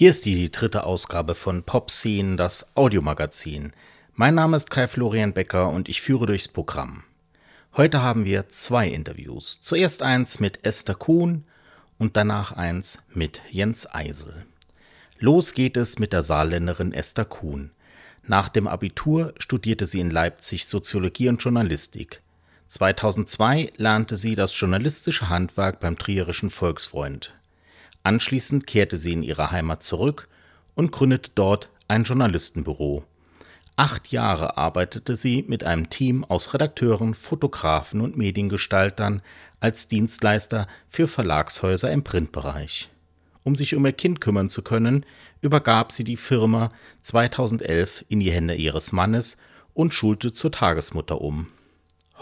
Hier ist die dritte Ausgabe von Popscene, das Audiomagazin. Mein Name ist Kai Florian Becker und ich führe durchs Programm. Heute haben wir zwei Interviews. Zuerst eins mit Esther Kuhn und danach eins mit Jens Eisel. Los geht es mit der Saarländerin Esther Kuhn. Nach dem Abitur studierte sie in Leipzig Soziologie und Journalistik. 2002 lernte sie das journalistische Handwerk beim Trierischen Volksfreund. Anschließend kehrte sie in ihre Heimat zurück und gründete dort ein Journalistenbüro. Acht Jahre arbeitete sie mit einem Team aus Redakteuren, Fotografen und Mediengestaltern als Dienstleister für Verlagshäuser im Printbereich. Um sich um ihr Kind kümmern zu können, übergab sie die Firma 2011 in die Hände ihres Mannes und schulte zur Tagesmutter um.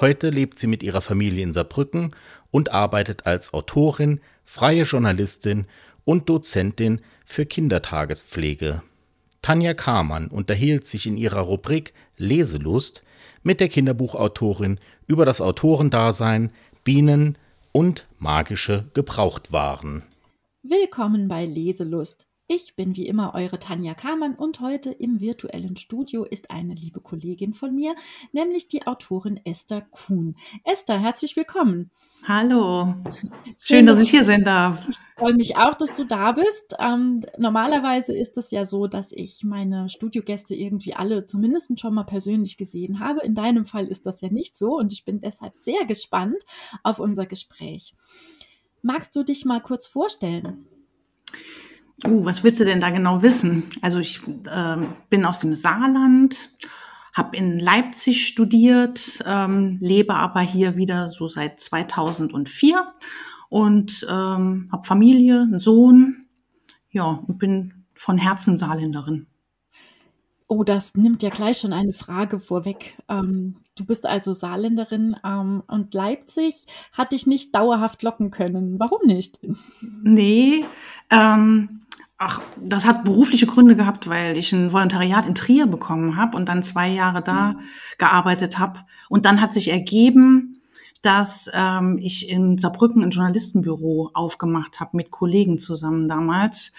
Heute lebt sie mit ihrer Familie in Saarbrücken und arbeitet als Autorin, freie Journalistin und Dozentin für Kindertagespflege. Tanja Kamann unterhielt sich in ihrer Rubrik Leselust mit der Kinderbuchautorin über das Autorendasein, Bienen und magische Gebrauchtwaren. Willkommen bei Leselust. Ich bin wie immer eure Tanja Kamann und heute im virtuellen Studio ist eine liebe Kollegin von mir, nämlich die Autorin Esther Kuhn. Esther, herzlich willkommen. Hallo, schön, schön dass, dass ich hier sein darf. Ich freue mich auch, dass du da bist. Ähm, normalerweise ist es ja so, dass ich meine Studiogäste irgendwie alle zumindest schon mal persönlich gesehen habe. In deinem Fall ist das ja nicht so und ich bin deshalb sehr gespannt auf unser Gespräch. Magst du dich mal kurz vorstellen? Uh, was willst du denn da genau wissen? Also ich äh, bin aus dem Saarland, habe in Leipzig studiert, ähm, lebe aber hier wieder so seit 2004 und ähm, habe Familie, einen Sohn, ja, und bin von Herzen Saarländerin. Oh, das nimmt ja gleich schon eine Frage vorweg. Ähm, du bist also Saarländerin ähm, und Leipzig hat dich nicht dauerhaft locken können. Warum nicht? Nee, ähm, Ach, das hat berufliche Gründe gehabt, weil ich ein Volontariat in Trier bekommen habe und dann zwei Jahre da mhm. gearbeitet habe. Und dann hat sich ergeben, dass ähm, ich in Saarbrücken ein Journalistenbüro aufgemacht habe mit Kollegen zusammen damals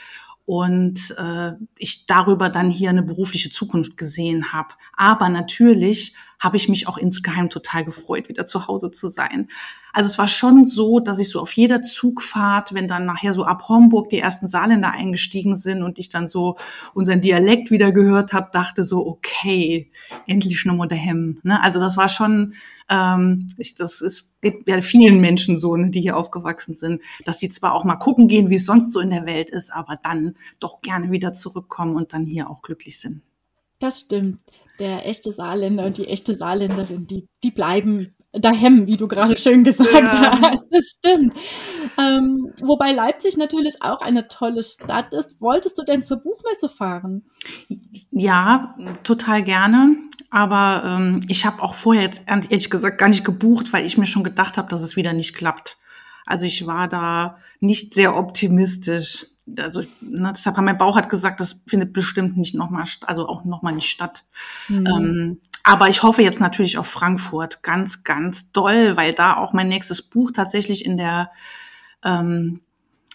und äh, ich darüber dann hier eine berufliche Zukunft gesehen habe. Aber natürlich habe ich mich auch insgeheim total gefreut, wieder zu Hause zu sein. Also es war schon so, dass ich so auf jeder Zugfahrt, wenn dann nachher so ab Homburg die ersten Saarländer eingestiegen sind und ich dann so unseren Dialekt wieder gehört habe, dachte so, okay, endlich nur daheim. Ne? Also das war schon, ähm, ich, das ist gibt ja vielen Menschen so, ne, die hier aufgewachsen sind, dass die zwar auch mal gucken gehen, wie es sonst so in der Welt ist, aber dann doch gerne wieder zurückkommen und dann hier auch glücklich sind. Das stimmt. Der echte Saarländer und die echte Saarländerin, die, die bleiben daheim, wie du gerade schön gesagt ja. hast. Das stimmt. Ähm, wobei Leipzig natürlich auch eine tolle Stadt ist. Wolltest du denn zur Buchmesse fahren? Ja, total gerne. Aber ähm, ich habe auch vorher jetzt ehrlich gesagt gar nicht gebucht, weil ich mir schon gedacht habe, dass es wieder nicht klappt. Also ich war da nicht sehr optimistisch. Also ne, deshalb hat mein Bauch hat gesagt, das findet bestimmt nicht nochmal, also auch nochmal nicht statt. Mhm. Ähm, aber ich hoffe jetzt natürlich auf Frankfurt ganz, ganz doll, weil da auch mein nächstes Buch tatsächlich in der ähm,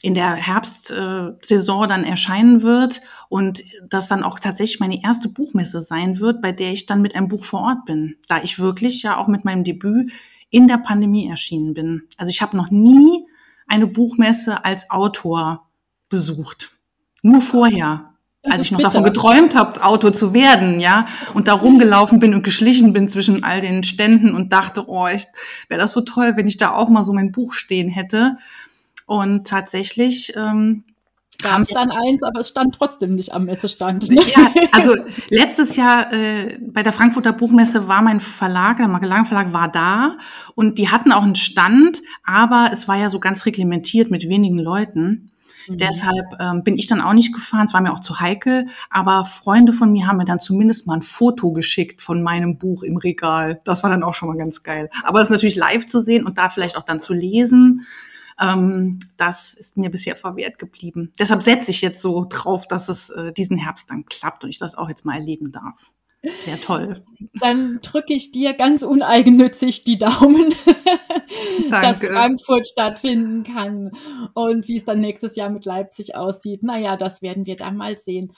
in der Herbstsaison dann erscheinen wird und das dann auch tatsächlich meine erste Buchmesse sein wird, bei der ich dann mit einem Buch vor Ort bin, da ich wirklich ja auch mit meinem Debüt in der Pandemie erschienen bin. Also ich habe noch nie eine Buchmesse als Autor besucht. Nur vorher. Das als ich noch bitter. davon geträumt habe, Autor zu werden, ja, und da rumgelaufen bin und geschlichen bin zwischen all den Ständen und dachte, oh, wäre das so toll, wenn ich da auch mal so mein Buch stehen hätte. Und tatsächlich ähm, gab es dann eins, aber es stand trotzdem nicht am Messestand. Ne? Ja, also letztes Jahr äh, bei der Frankfurter Buchmesse war mein Verlag, der Magellan Verlag war da und die hatten auch einen Stand, aber es war ja so ganz reglementiert mit wenigen Leuten. Mhm. Deshalb ähm, bin ich dann auch nicht gefahren. Es war mir auch zu heikel. Aber Freunde von mir haben mir dann zumindest mal ein Foto geschickt von meinem Buch im Regal. Das war dann auch schon mal ganz geil. Aber ist natürlich live zu sehen und da vielleicht auch dann zu lesen. Ähm, das ist mir bisher verwehrt geblieben. Deshalb setze ich jetzt so drauf, dass es äh, diesen Herbst dann klappt und ich das auch jetzt mal erleben darf. Sehr toll. Dann drücke ich dir ganz uneigennützig die Daumen, dass Frankfurt stattfinden kann und wie es dann nächstes Jahr mit Leipzig aussieht. Naja, das werden wir dann mal sehen.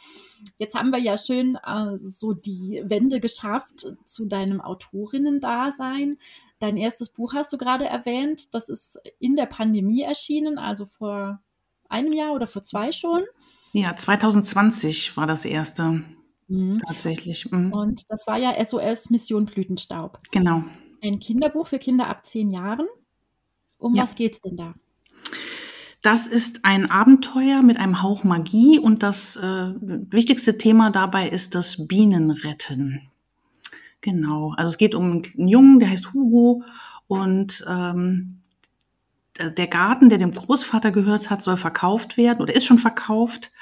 Jetzt haben wir ja schön äh, so die Wende geschafft zu deinem Autorinnen-Dasein. Dein erstes Buch hast du gerade erwähnt. Das ist in der Pandemie erschienen, also vor einem Jahr oder vor zwei schon. Ja, 2020 war das erste. Mhm. Tatsächlich. Mhm. Und das war ja SOS Mission Blütenstaub. Genau. Ein Kinderbuch für Kinder ab zehn Jahren. Um ja. was geht's denn da? Das ist ein Abenteuer mit einem Hauch Magie und das äh, wichtigste Thema dabei ist das Bienenretten. Genau. Also es geht um einen Jungen, der heißt Hugo und ähm, der Garten, der dem Großvater gehört hat, soll verkauft werden oder ist schon verkauft.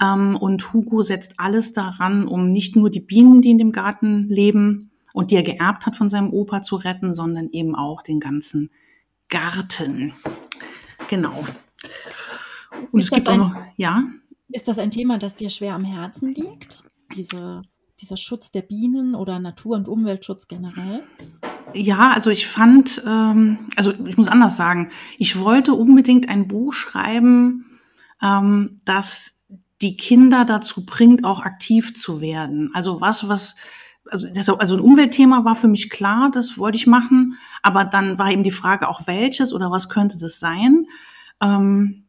Ähm, und Hugo setzt alles daran, um nicht nur die Bienen, die in dem Garten leben und die er geerbt hat von seinem Opa zu retten, sondern eben auch den ganzen Garten. Genau. Und ist es gibt auch noch, ja. Ist das ein Thema, das dir schwer am Herzen liegt? Diese, dieser Schutz der Bienen oder Natur- und Umweltschutz generell? Ja, also ich fand, ähm, also ich muss anders sagen, ich wollte unbedingt ein Buch schreiben, ähm, das die Kinder dazu bringt, auch aktiv zu werden. Also was, was, also, das, also ein Umweltthema war für mich klar, das wollte ich machen, aber dann war eben die Frage auch welches oder was könnte das sein. Ähm,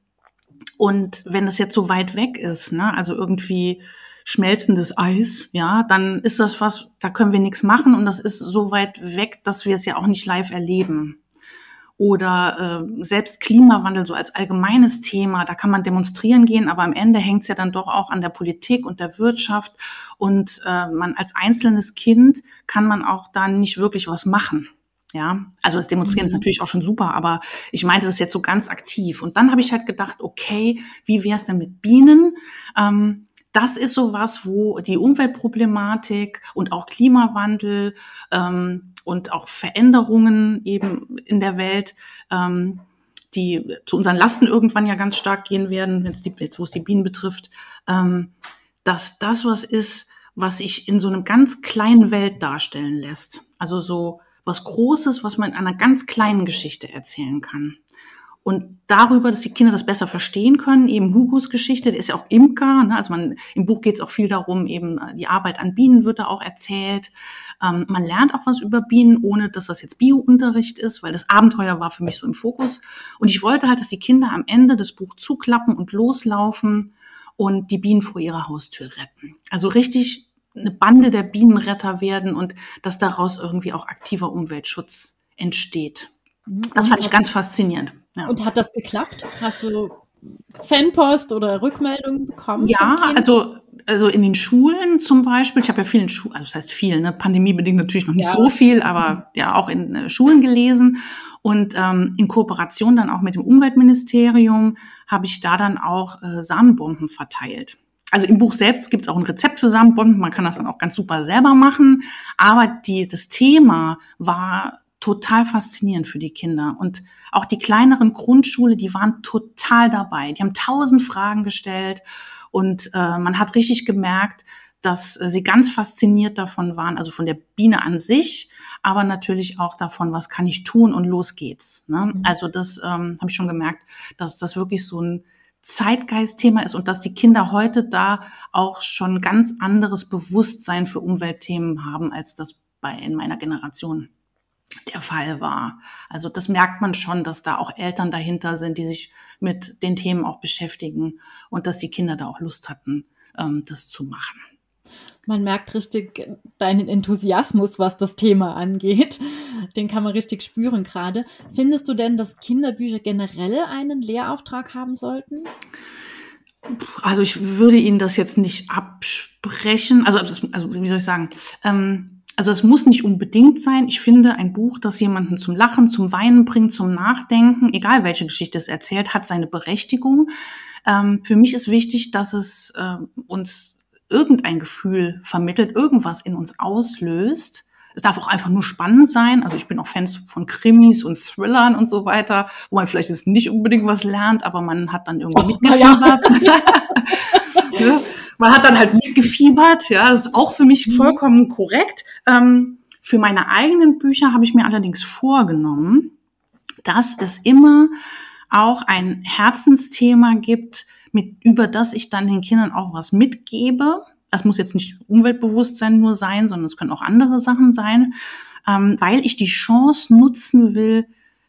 und wenn das jetzt so weit weg ist, ne, also irgendwie schmelzendes Eis, ja, dann ist das was, da können wir nichts machen und das ist so weit weg, dass wir es ja auch nicht live erleben oder äh, selbst Klimawandel so als allgemeines Thema, da kann man demonstrieren gehen, aber am Ende hängt es ja dann doch auch an der Politik und der Wirtschaft und äh, man als einzelnes Kind kann man auch dann nicht wirklich was machen. Ja, also das Demonstrieren mhm. ist natürlich auch schon super, aber ich meinte das jetzt so ganz aktiv. Und dann habe ich halt gedacht, okay, wie wäre es denn mit Bienen? Ähm, das ist so was, wo die Umweltproblematik und auch Klimawandel ähm, und auch Veränderungen eben in der Welt, ähm, die zu unseren Lasten irgendwann ja ganz stark gehen werden, wenn es die, jetzt, wo es die Bienen betrifft, ähm, dass das was ist, was sich in so einem ganz kleinen Welt darstellen lässt. Also so was Großes, was man in einer ganz kleinen Geschichte erzählen kann. Und darüber, dass die Kinder das besser verstehen können, eben Hugos Geschichte, der ist ja auch Imker, ne? also man, im Buch geht es auch viel darum, eben äh, die Arbeit an Bienen wird da auch erzählt. Ähm, man lernt auch was über Bienen, ohne dass das jetzt Bio-Unterricht ist, weil das Abenteuer war für mich so im Fokus. Und ich wollte halt, dass die Kinder am Ende das Buch zuklappen und loslaufen und die Bienen vor ihrer Haustür retten. Also richtig eine Bande der Bienenretter werden und dass daraus irgendwie auch aktiver Umweltschutz entsteht. Mhm. Das fand ich ganz faszinierend. Ja. Und hat das geklappt? Hast du Fanpost oder Rückmeldungen bekommen? Ja, also, also in den Schulen zum Beispiel. Ich habe ja vielen Schulen, also das heißt viel, ne? pandemiebedingt natürlich noch nicht ja. so viel, aber ja auch in äh, Schulen gelesen. Und ähm, in Kooperation dann auch mit dem Umweltministerium habe ich da dann auch äh, Samenbomben verteilt. Also im Buch selbst gibt es auch ein Rezept für Samenbomben. Man kann das dann auch ganz super selber machen. Aber die, das Thema war total faszinierend für die Kinder. Und auch die kleineren Grundschule, die waren total dabei. Die haben tausend Fragen gestellt und äh, man hat richtig gemerkt, dass äh, sie ganz fasziniert davon waren, also von der Biene an sich, aber natürlich auch davon, was kann ich tun und los geht's. Ne? Mhm. Also das ähm, habe ich schon gemerkt, dass das wirklich so ein Zeitgeistthema ist und dass die Kinder heute da auch schon ganz anderes Bewusstsein für Umweltthemen haben, als das bei in meiner Generation der Fall war. Also das merkt man schon, dass da auch Eltern dahinter sind, die sich mit den Themen auch beschäftigen und dass die Kinder da auch Lust hatten, ähm, das zu machen. Man merkt richtig deinen Enthusiasmus, was das Thema angeht. Den kann man richtig spüren gerade. Findest du denn, dass Kinderbücher generell einen Lehrauftrag haben sollten? Also ich würde Ihnen das jetzt nicht absprechen. Also, also wie soll ich sagen? Ähm, also es muss nicht unbedingt sein. Ich finde, ein Buch, das jemanden zum Lachen, zum Weinen bringt, zum Nachdenken, egal welche Geschichte es erzählt, hat seine Berechtigung. Ähm, für mich ist wichtig, dass es äh, uns irgendein Gefühl vermittelt, irgendwas in uns auslöst. Es darf auch einfach nur spannend sein. Also ich bin auch Fans von Krimis und Thrillern und so weiter, wo man vielleicht jetzt nicht unbedingt was lernt, aber man hat dann irgendwie oh, mitgefiebert. Ja. ja. Man hat dann halt mitgefiebert, ja, das ist auch für mich mhm. vollkommen korrekt. Ähm, für meine eigenen Bücher habe ich mir allerdings vorgenommen, dass es immer auch ein Herzensthema gibt, mit, über das ich dann den Kindern auch was mitgebe. Das muss jetzt nicht Umweltbewusstsein nur sein, sondern es können auch andere Sachen sein, ähm, weil ich die Chance nutzen will,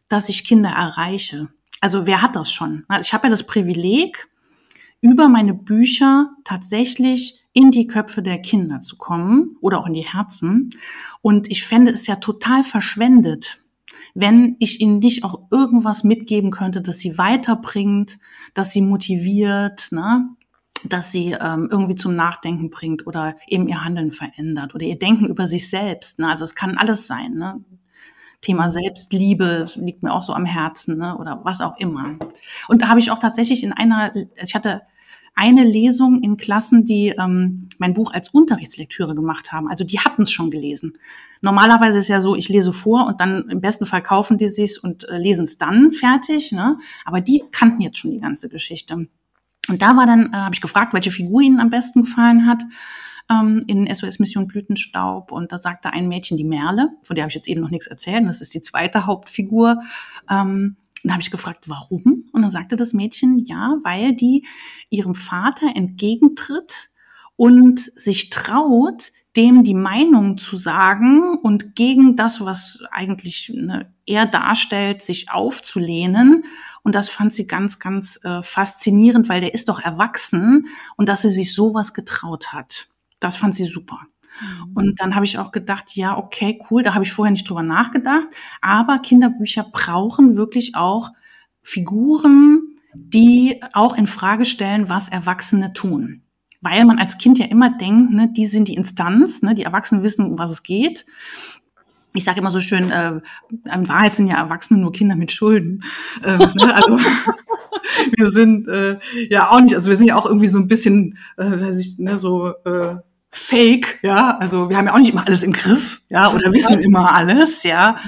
dass ich Kinder erreiche. Also wer hat das schon? Also ich habe ja das Privileg, über meine Bücher tatsächlich in die Köpfe der Kinder zu kommen oder auch in die Herzen. Und ich fände es ja total verschwendet, wenn ich ihnen nicht auch irgendwas mitgeben könnte, das sie weiterbringt, das sie motiviert, ne? dass sie ähm, irgendwie zum Nachdenken bringt oder eben ihr Handeln verändert oder ihr Denken über sich selbst. Ne? Also es kann alles sein. Ne? Thema Selbstliebe liegt mir auch so am Herzen ne? oder was auch immer. Und da habe ich auch tatsächlich in einer, ich hatte eine Lesung in Klassen, die ähm, mein Buch als Unterrichtslektüre gemacht haben. Also die hatten es schon gelesen. Normalerweise ist ja so, ich lese vor und dann im besten Fall kaufen die sich's und äh, lesen es dann fertig. Ne? Aber die kannten jetzt schon die ganze Geschichte. Und da war dann, äh, habe ich gefragt, welche Figur ihnen am besten gefallen hat ähm, in SOS Mission Blütenstaub. Und da sagte ein Mädchen die Merle, von der habe ich jetzt eben noch nichts erzählt. Das ist die zweite Hauptfigur. Ähm, dann habe ich gefragt, warum? Und dann sagte das Mädchen, ja, weil die ihrem Vater entgegentritt und sich traut, dem die Meinung zu sagen und gegen das, was eigentlich ne, er darstellt, sich aufzulehnen. Und das fand sie ganz, ganz äh, faszinierend, weil der ist doch erwachsen und dass sie sich sowas getraut hat. Das fand sie super. Mhm. Und dann habe ich auch gedacht, ja, okay, cool, da habe ich vorher nicht drüber nachgedacht. Aber Kinderbücher brauchen wirklich auch Figuren, die auch in Frage stellen, was Erwachsene tun. Weil man als Kind ja immer denkt, ne, die sind die Instanz, ne, die Erwachsenen wissen, um was es geht. Ich sage immer so schön, äh, in Wahrheit sind ja Erwachsene nur Kinder mit Schulden. Ähm, ne, also wir sind äh, ja auch nicht, also wir sind ja auch irgendwie so ein bisschen, äh, weiß ich, ne, so äh, fake, ja. Also wir haben ja auch nicht immer alles im Griff, ja, oder wissen immer alles, ja.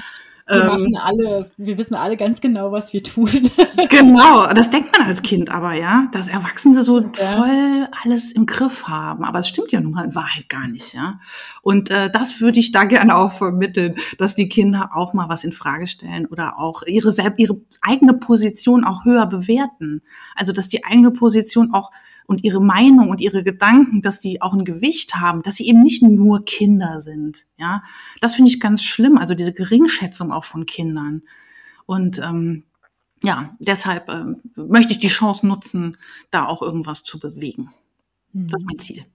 Wir, ähm, alle, wir wissen alle ganz genau, was wir tun. genau, das denkt man als Kind aber, ja, dass Erwachsene so ja. voll alles im Griff haben. Aber es stimmt ja nun mal in Wahrheit gar nicht, ja. Und äh, das würde ich da gerne auch vermitteln, dass die Kinder auch mal was in Frage stellen oder auch ihre, ihre eigene Position auch höher bewerten. Also, dass die eigene Position auch und ihre Meinung und ihre Gedanken, dass die auch ein Gewicht haben, dass sie eben nicht nur Kinder sind. Ja, das finde ich ganz schlimm. Also diese Geringschätzung auch von Kindern. Und ähm, ja, deshalb ähm, möchte ich die Chance nutzen, da auch irgendwas zu bewegen. Das ist mein Ziel.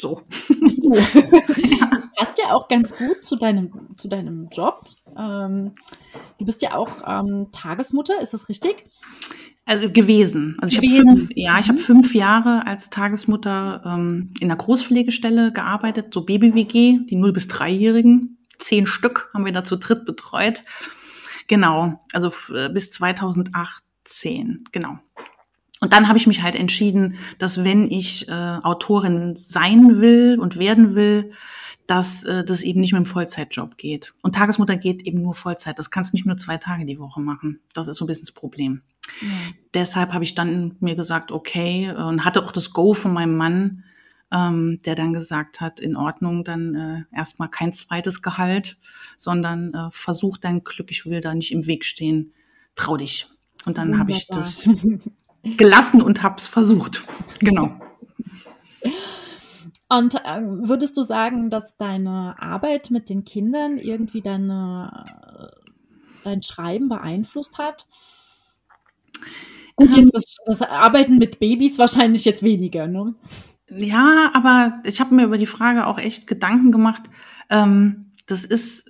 So. Das passt ja auch ganz gut zu deinem, zu deinem Job. Ähm, du bist ja auch ähm, Tagesmutter, ist das richtig? Also gewesen. Also ich habe fünf, ja, ich habe mhm. fünf Jahre als Tagesmutter ähm, in der Großpflegestelle gearbeitet, so Baby-WG, die 0- bis 3-Jährigen. Zehn Stück haben wir da zu dritt betreut. Genau, also äh, bis 2018, genau. Und dann habe ich mich halt entschieden, dass wenn ich äh, Autorin sein will und werden will, dass äh, das eben nicht mit einem Vollzeitjob geht. Und Tagesmutter geht eben nur Vollzeit. Das kannst nicht nur zwei Tage die Woche machen. Das ist so ein bisschen das Problem. Deshalb habe ich dann mir gesagt, okay, und hatte auch das Go von meinem Mann, ähm, der dann gesagt hat, in Ordnung, dann äh, erstmal kein zweites Gehalt, sondern äh, versuch dein Glück, ich will da nicht im Weg stehen, trau dich. Und dann habe ich das gelassen und habe es versucht. Genau. Und ähm, würdest du sagen, dass deine Arbeit mit den Kindern irgendwie deine, dein Schreiben beeinflusst hat? Und jetzt das, das Arbeiten mit Babys wahrscheinlich jetzt weniger, ne? Ja, aber ich habe mir über die Frage auch echt Gedanken gemacht. Ähm, das ist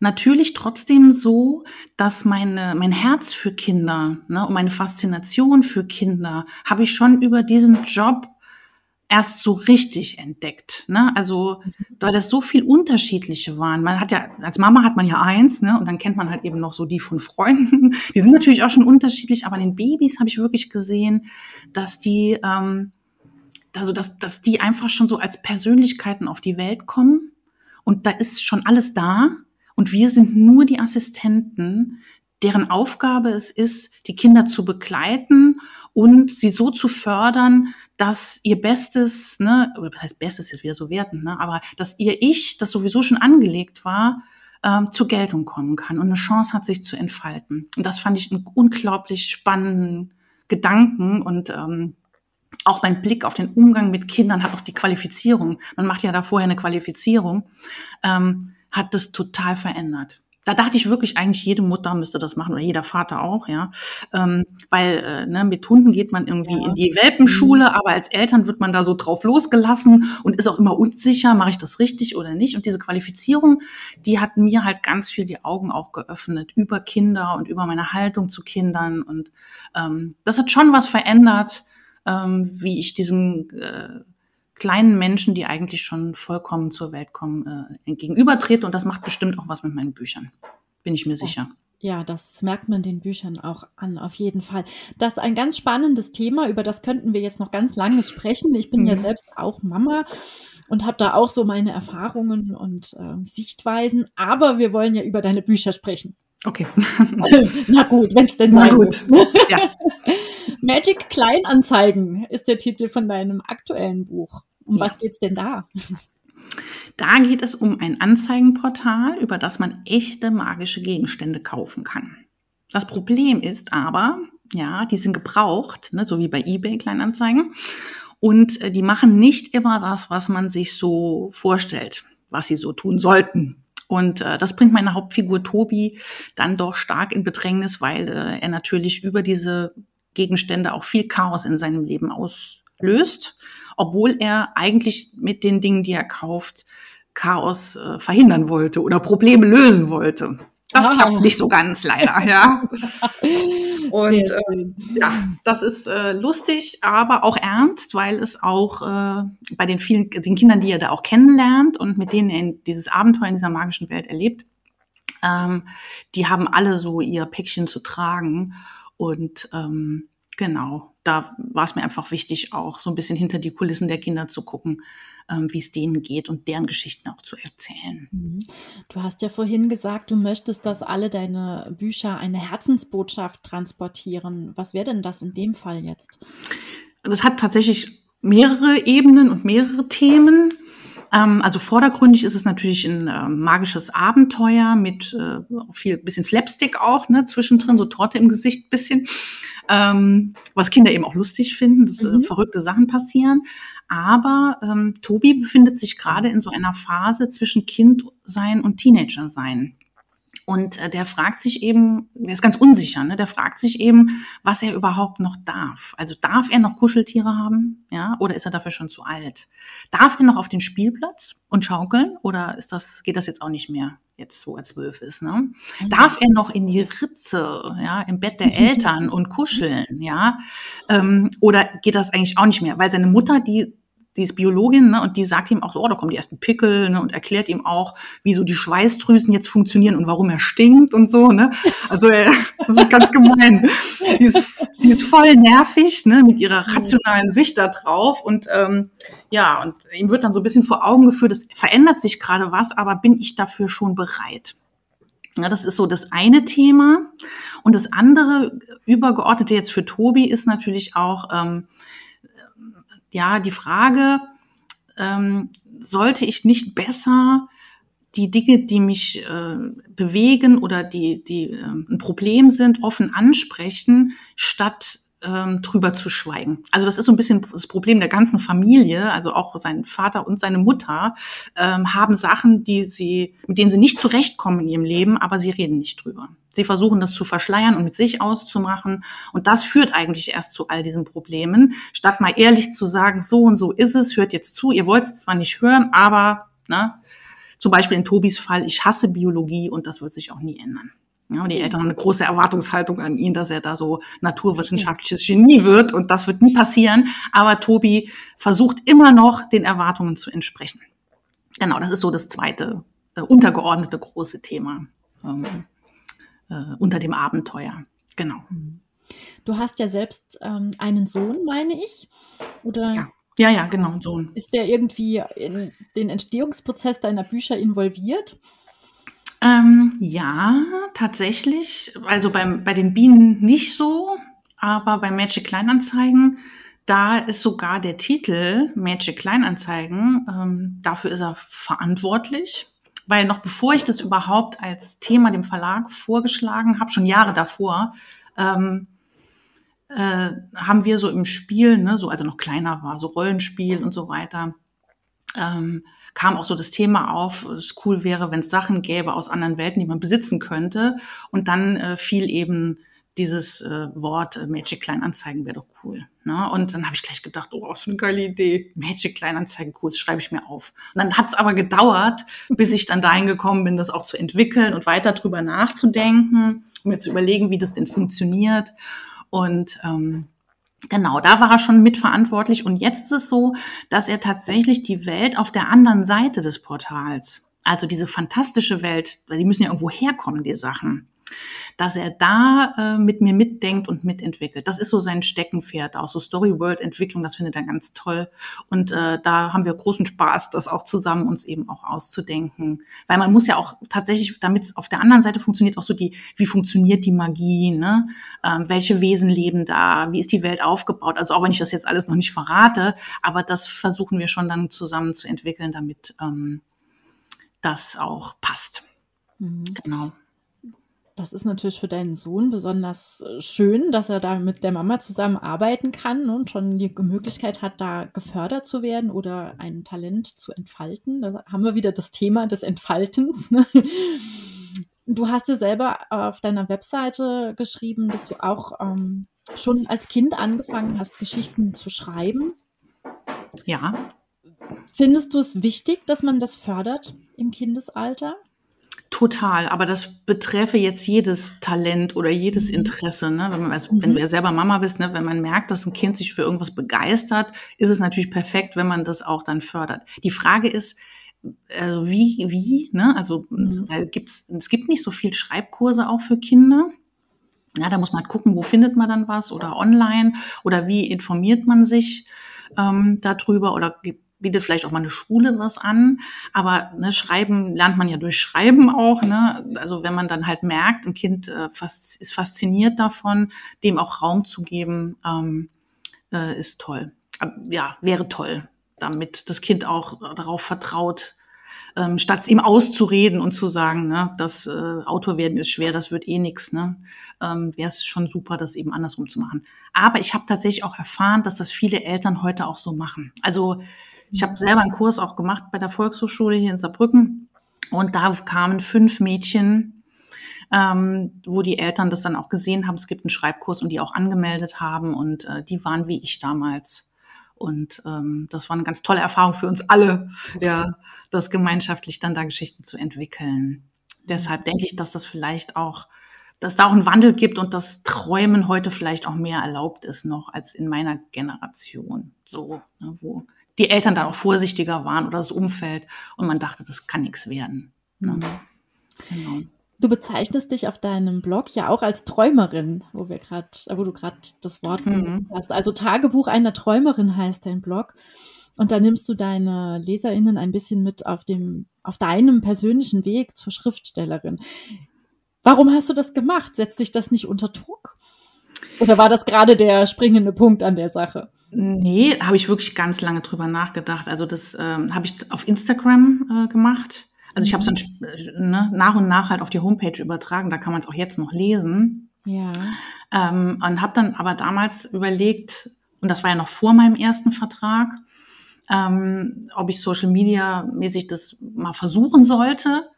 natürlich trotzdem so, dass meine, mein Herz für Kinder ne, und meine Faszination für Kinder habe ich schon über diesen Job erst so richtig entdeckt. Ne? Also, weil das so viel unterschiedliche waren. Man hat ja, als Mama hat man ja eins, ne? Und dann kennt man halt eben noch so die von Freunden. Die sind natürlich auch schon unterschiedlich, aber in den Babys habe ich wirklich gesehen, dass die, ähm, also dass, dass die einfach schon so als Persönlichkeiten auf die Welt kommen. Und da ist schon alles da. Und wir sind nur die Assistenten, deren Aufgabe es ist, die Kinder zu begleiten und sie so zu fördern, dass ihr Bestes, ne, oder das heißt Bestes ist wieder so werten, ne, aber dass ihr Ich, das sowieso schon angelegt war, ähm, zur Geltung kommen kann und eine Chance hat, sich zu entfalten. Und das fand ich einen unglaublich spannenden Gedanken und ähm, auch mein Blick auf den Umgang mit Kindern hat auch die Qualifizierung, man macht ja da vorher eine Qualifizierung, ähm, hat das total verändert. Da dachte ich wirklich, eigentlich jede Mutter müsste das machen oder jeder Vater auch, ja. Ähm, weil äh, ne, mit Hunden geht man irgendwie ja. in die Welpenschule, mhm. aber als Eltern wird man da so drauf losgelassen und ist auch immer unsicher, mache ich das richtig oder nicht. Und diese Qualifizierung, die hat mir halt ganz viel die Augen auch geöffnet über Kinder und über meine Haltung zu Kindern. Und ähm, das hat schon was verändert, ähm, wie ich diesen äh, kleinen Menschen, die eigentlich schon vollkommen zur Welt kommen, äh, gegenübertrete. Und das macht bestimmt auch was mit meinen Büchern. Bin ich mir sicher. Ja, das merkt man den Büchern auch an, auf jeden Fall. Das ist ein ganz spannendes Thema, über das könnten wir jetzt noch ganz lange sprechen. Ich bin mhm. ja selbst auch Mama und habe da auch so meine Erfahrungen und äh, Sichtweisen, aber wir wollen ja über deine Bücher sprechen. Okay. Na gut, wenn es denn sein gut. Ja. Magic Kleinanzeigen ist der Titel von deinem aktuellen Buch. Um ja. was geht's denn da? Da geht es um ein Anzeigenportal, über das man echte magische Gegenstände kaufen kann. Das Problem ist aber, ja, die sind gebraucht, ne, so wie bei eBay Kleinanzeigen. Und äh, die machen nicht immer das, was man sich so vorstellt, was sie so tun sollten. Und äh, das bringt meine Hauptfigur Tobi dann doch stark in Bedrängnis, weil äh, er natürlich über diese Gegenstände auch viel Chaos in seinem Leben auslöst, obwohl er eigentlich mit den Dingen, die er kauft, Chaos äh, verhindern wollte oder Probleme lösen wollte. Das klappt nicht so ganz leider, ja. Und äh, ja, das ist äh, lustig, aber auch ernst, weil es auch äh, bei den vielen den Kindern, die er da auch kennenlernt und mit denen er dieses Abenteuer in dieser magischen Welt erlebt, ähm, die haben alle so ihr Päckchen zu tragen. Und ähm, genau, da war es mir einfach wichtig, auch so ein bisschen hinter die Kulissen der Kinder zu gucken, ähm, wie es denen geht und deren Geschichten auch zu erzählen. Mhm. Du hast ja vorhin gesagt, du möchtest, dass alle deine Bücher eine Herzensbotschaft transportieren. Was wäre denn das in dem Fall jetzt? Das hat tatsächlich mehrere Ebenen und mehrere Themen. Ähm, also vordergründig ist es natürlich ein äh, magisches Abenteuer mit äh, viel bisschen Slapstick auch, ne, zwischendrin, so Torte im Gesicht bisschen, ähm, was Kinder eben auch lustig finden, dass äh, mhm. verrückte Sachen passieren. Aber ähm, Tobi befindet sich gerade in so einer Phase zwischen Kind sein und Teenager sein. Und äh, der fragt sich eben, der ist ganz unsicher, ne? der fragt sich eben, was er überhaupt noch darf. Also darf er noch Kuscheltiere haben, ja, oder ist er dafür schon zu alt? Darf er noch auf den Spielplatz und schaukeln, oder ist das, geht das jetzt auch nicht mehr, jetzt wo er zwölf ist, ne? Mhm. Darf er noch in die Ritze, ja, im Bett der Eltern und kuscheln, ja? Ähm, oder geht das eigentlich auch nicht mehr? Weil seine Mutter, die die ist Biologin, ne, und die sagt ihm auch so, oh, da kommen die ersten Pickel, ne, und erklärt ihm auch, wie so die Schweißdrüsen jetzt funktionieren und warum er stinkt und so, ne. Also äh, das ist ganz gemein. Die ist, die ist voll nervig, ne, mit ihrer rationalen Sicht da drauf und ähm, ja, und ihm wird dann so ein bisschen vor Augen geführt, es verändert sich gerade was, aber bin ich dafür schon bereit? Ja, das ist so das eine Thema. Und das andere übergeordnete jetzt für Tobi ist natürlich auch, ähm, ja, die Frage, ähm, sollte ich nicht besser die Dinge, die mich äh, bewegen oder die, die äh, ein Problem sind, offen ansprechen, statt ähm, drüber zu schweigen. Also das ist so ein bisschen das Problem der ganzen Familie, also auch sein Vater und seine Mutter ähm, haben Sachen, die sie, mit denen sie nicht zurechtkommen in ihrem Leben, aber sie reden nicht drüber. Sie versuchen das zu verschleiern und mit sich auszumachen. Und das führt eigentlich erst zu all diesen Problemen, statt mal ehrlich zu sagen, so und so ist es, hört jetzt zu, ihr wollt es zwar nicht hören, aber ne, zum Beispiel in Tobis Fall, ich hasse Biologie und das wird sich auch nie ändern. Ja, die Eltern haben eine große Erwartungshaltung an ihn, dass er da so naturwissenschaftliches Genie wird und das wird nie passieren. Aber Tobi versucht immer noch, den Erwartungen zu entsprechen. Genau, das ist so das zweite äh, untergeordnete große Thema ähm, äh, unter dem Abenteuer. Genau. Du hast ja selbst ähm, einen Sohn, meine ich, oder? Ja. Ja, ja, genau, Sohn. Ist der irgendwie in den Entstehungsprozess deiner Bücher involviert? Ähm, ja, tatsächlich. Also beim, bei den Bienen nicht so. aber bei Magic Kleinanzeigen, da ist sogar der Titel Magic Kleinanzeigen, ähm, dafür ist er verantwortlich. Weil noch bevor ich das überhaupt als Thema dem Verlag vorgeschlagen habe, schon Jahre davor, ähm, äh, haben wir so im Spiel, ne, so also noch kleiner war, so Rollenspiel und so weiter, ähm, kam auch so das Thema auf, es cool wäre, wenn es Sachen gäbe aus anderen Welten, die man besitzen könnte. Und dann äh, fiel eben dieses äh, Wort äh, Magic Kleinanzeigen wäre doch cool. Ne? Und dann habe ich gleich gedacht, oh, was für eine geile Idee. Magic Kleinanzeigen, cool, das schreibe ich mir auf. Und dann hat es aber gedauert, bis ich dann dahin gekommen bin, das auch zu entwickeln und weiter drüber nachzudenken, mir zu überlegen, wie das denn funktioniert. Und ähm, Genau, da war er schon mitverantwortlich und jetzt ist es so, dass er tatsächlich die Welt auf der anderen Seite des Portals, also diese fantastische Welt, die müssen ja irgendwo herkommen, die Sachen, dass er da äh, mit mir mitdenkt und mitentwickelt. Das ist so sein Steckenpferd, auch so Story-World-Entwicklung, das findet er ganz toll. Und äh, da haben wir großen Spaß, das auch zusammen uns eben auch auszudenken. Weil man muss ja auch tatsächlich, damit es auf der anderen Seite funktioniert, auch so die, wie funktioniert die Magie, ne? Ähm, welche Wesen leben da, wie ist die Welt aufgebaut. Also auch wenn ich das jetzt alles noch nicht verrate, aber das versuchen wir schon dann zusammen zu entwickeln, damit ähm, das auch passt. Mhm. Genau. Das ist natürlich für deinen Sohn besonders äh, schön, dass er da mit der Mama zusammen arbeiten kann und schon die Möglichkeit hat, da gefördert zu werden oder ein Talent zu entfalten. Da haben wir wieder das Thema des Entfaltens. Ne? Du hast dir selber auf deiner Webseite geschrieben, dass du auch ähm, schon als Kind angefangen hast, Geschichten zu schreiben. Ja. Findest du es wichtig, dass man das fördert im Kindesalter? Total, aber das beträfe jetzt jedes Talent oder jedes mhm. Interesse. Ne? Wenn, man, also, mhm. wenn du ja selber Mama bist, ne? wenn man merkt, dass ein Kind sich für irgendwas begeistert, ist es natürlich perfekt, wenn man das auch dann fördert. Die Frage ist, also wie, wie, ne? Also mhm. gibt's, es gibt nicht so viel Schreibkurse auch für Kinder. Ja, da muss man halt gucken, wo findet man dann was oder online oder wie informiert man sich ähm, darüber oder gibt bietet vielleicht auch mal eine Schule was an, aber ne, Schreiben lernt man ja durch Schreiben auch. Ne? Also wenn man dann halt merkt, ein Kind äh, ist fasziniert davon, dem auch Raum zu geben, ähm, äh, ist toll. Ja, wäre toll, damit das Kind auch darauf vertraut, ähm, statt ihm auszureden und zu sagen, ne, das äh, Autor werden ist schwer, das wird eh nix, ne, ähm, wäre es schon super, das eben andersrum zu machen. Aber ich habe tatsächlich auch erfahren, dass das viele Eltern heute auch so machen. Also ich habe selber einen Kurs auch gemacht bei der Volkshochschule hier in Saarbrücken und da kamen fünf Mädchen, ähm, wo die Eltern das dann auch gesehen haben. Es gibt einen Schreibkurs und die auch angemeldet haben und äh, die waren wie ich damals. Und ähm, das war eine ganz tolle Erfahrung für uns alle, ja, das gemeinschaftlich dann da Geschichten zu entwickeln. Deshalb denke ich, dass das vielleicht auch, dass da auch einen Wandel gibt und das Träumen heute vielleicht auch mehr erlaubt ist noch als in meiner Generation. So, ne, wo die Eltern dann auch vorsichtiger waren oder das Umfeld und man dachte, das kann nichts werden. Ne? Mhm. Genau. Du bezeichnest dich auf deinem Blog ja auch als Träumerin, wo wir gerade, wo du gerade das Wort mhm. hast. Also Tagebuch einer Träumerin heißt dein Blog. Und da nimmst du deine LeserInnen ein bisschen mit auf dem, auf deinem persönlichen Weg zur Schriftstellerin. Warum hast du das gemacht? Setzt dich das nicht unter Druck? Oder war das gerade der springende Punkt an der Sache? Nee, habe ich wirklich ganz lange drüber nachgedacht. Also das ähm, habe ich auf Instagram äh, gemacht. Also ich habe es dann äh, ne, nach und nach halt auf die Homepage übertragen. Da kann man es auch jetzt noch lesen. Ja. Ähm, und habe dann aber damals überlegt, und das war ja noch vor meinem ersten Vertrag, ähm, ob ich Social Media mäßig das mal versuchen sollte.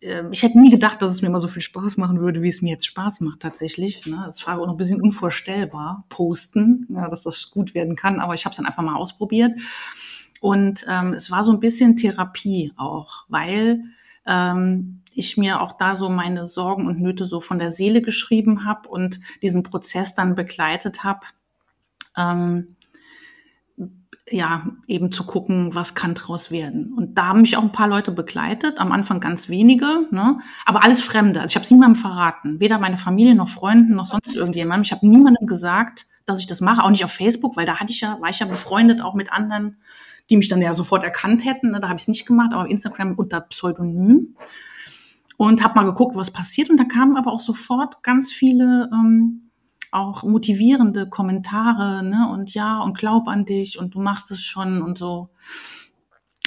Ähm, ich hätte nie gedacht, dass es mir mal so viel Spaß machen würde, wie es mir jetzt Spaß macht tatsächlich. Ne? Das war auch noch ein bisschen unvorstellbar, posten, dass das gut werden kann, aber ich habe es dann einfach mal ausprobiert. Und ähm, es war so ein bisschen Therapie auch, weil ähm, ich mir auch da so meine Sorgen und Nöte so von der Seele geschrieben habe und diesen Prozess dann begleitet habe. Ja, eben zu gucken, was kann draus werden. Und da haben mich auch ein paar Leute begleitet, am Anfang ganz wenige, ne? aber alles Fremde. Also ich habe es niemandem verraten, weder meine Familie noch Freunden noch sonst irgendjemandem. Ich habe niemandem gesagt, dass ich das mache, auch nicht auf Facebook, weil da hatte ich ja, war ich ja befreundet auch mit anderen, die mich dann ja sofort erkannt hätten. Ne? Da habe ich es nicht gemacht, aber auf Instagram unter Pseudonym. Und habe mal geguckt, was passiert. Und da kamen aber auch sofort ganz viele ähm, auch motivierende Kommentare, ne? Und ja, und glaub an dich und du machst es schon und so.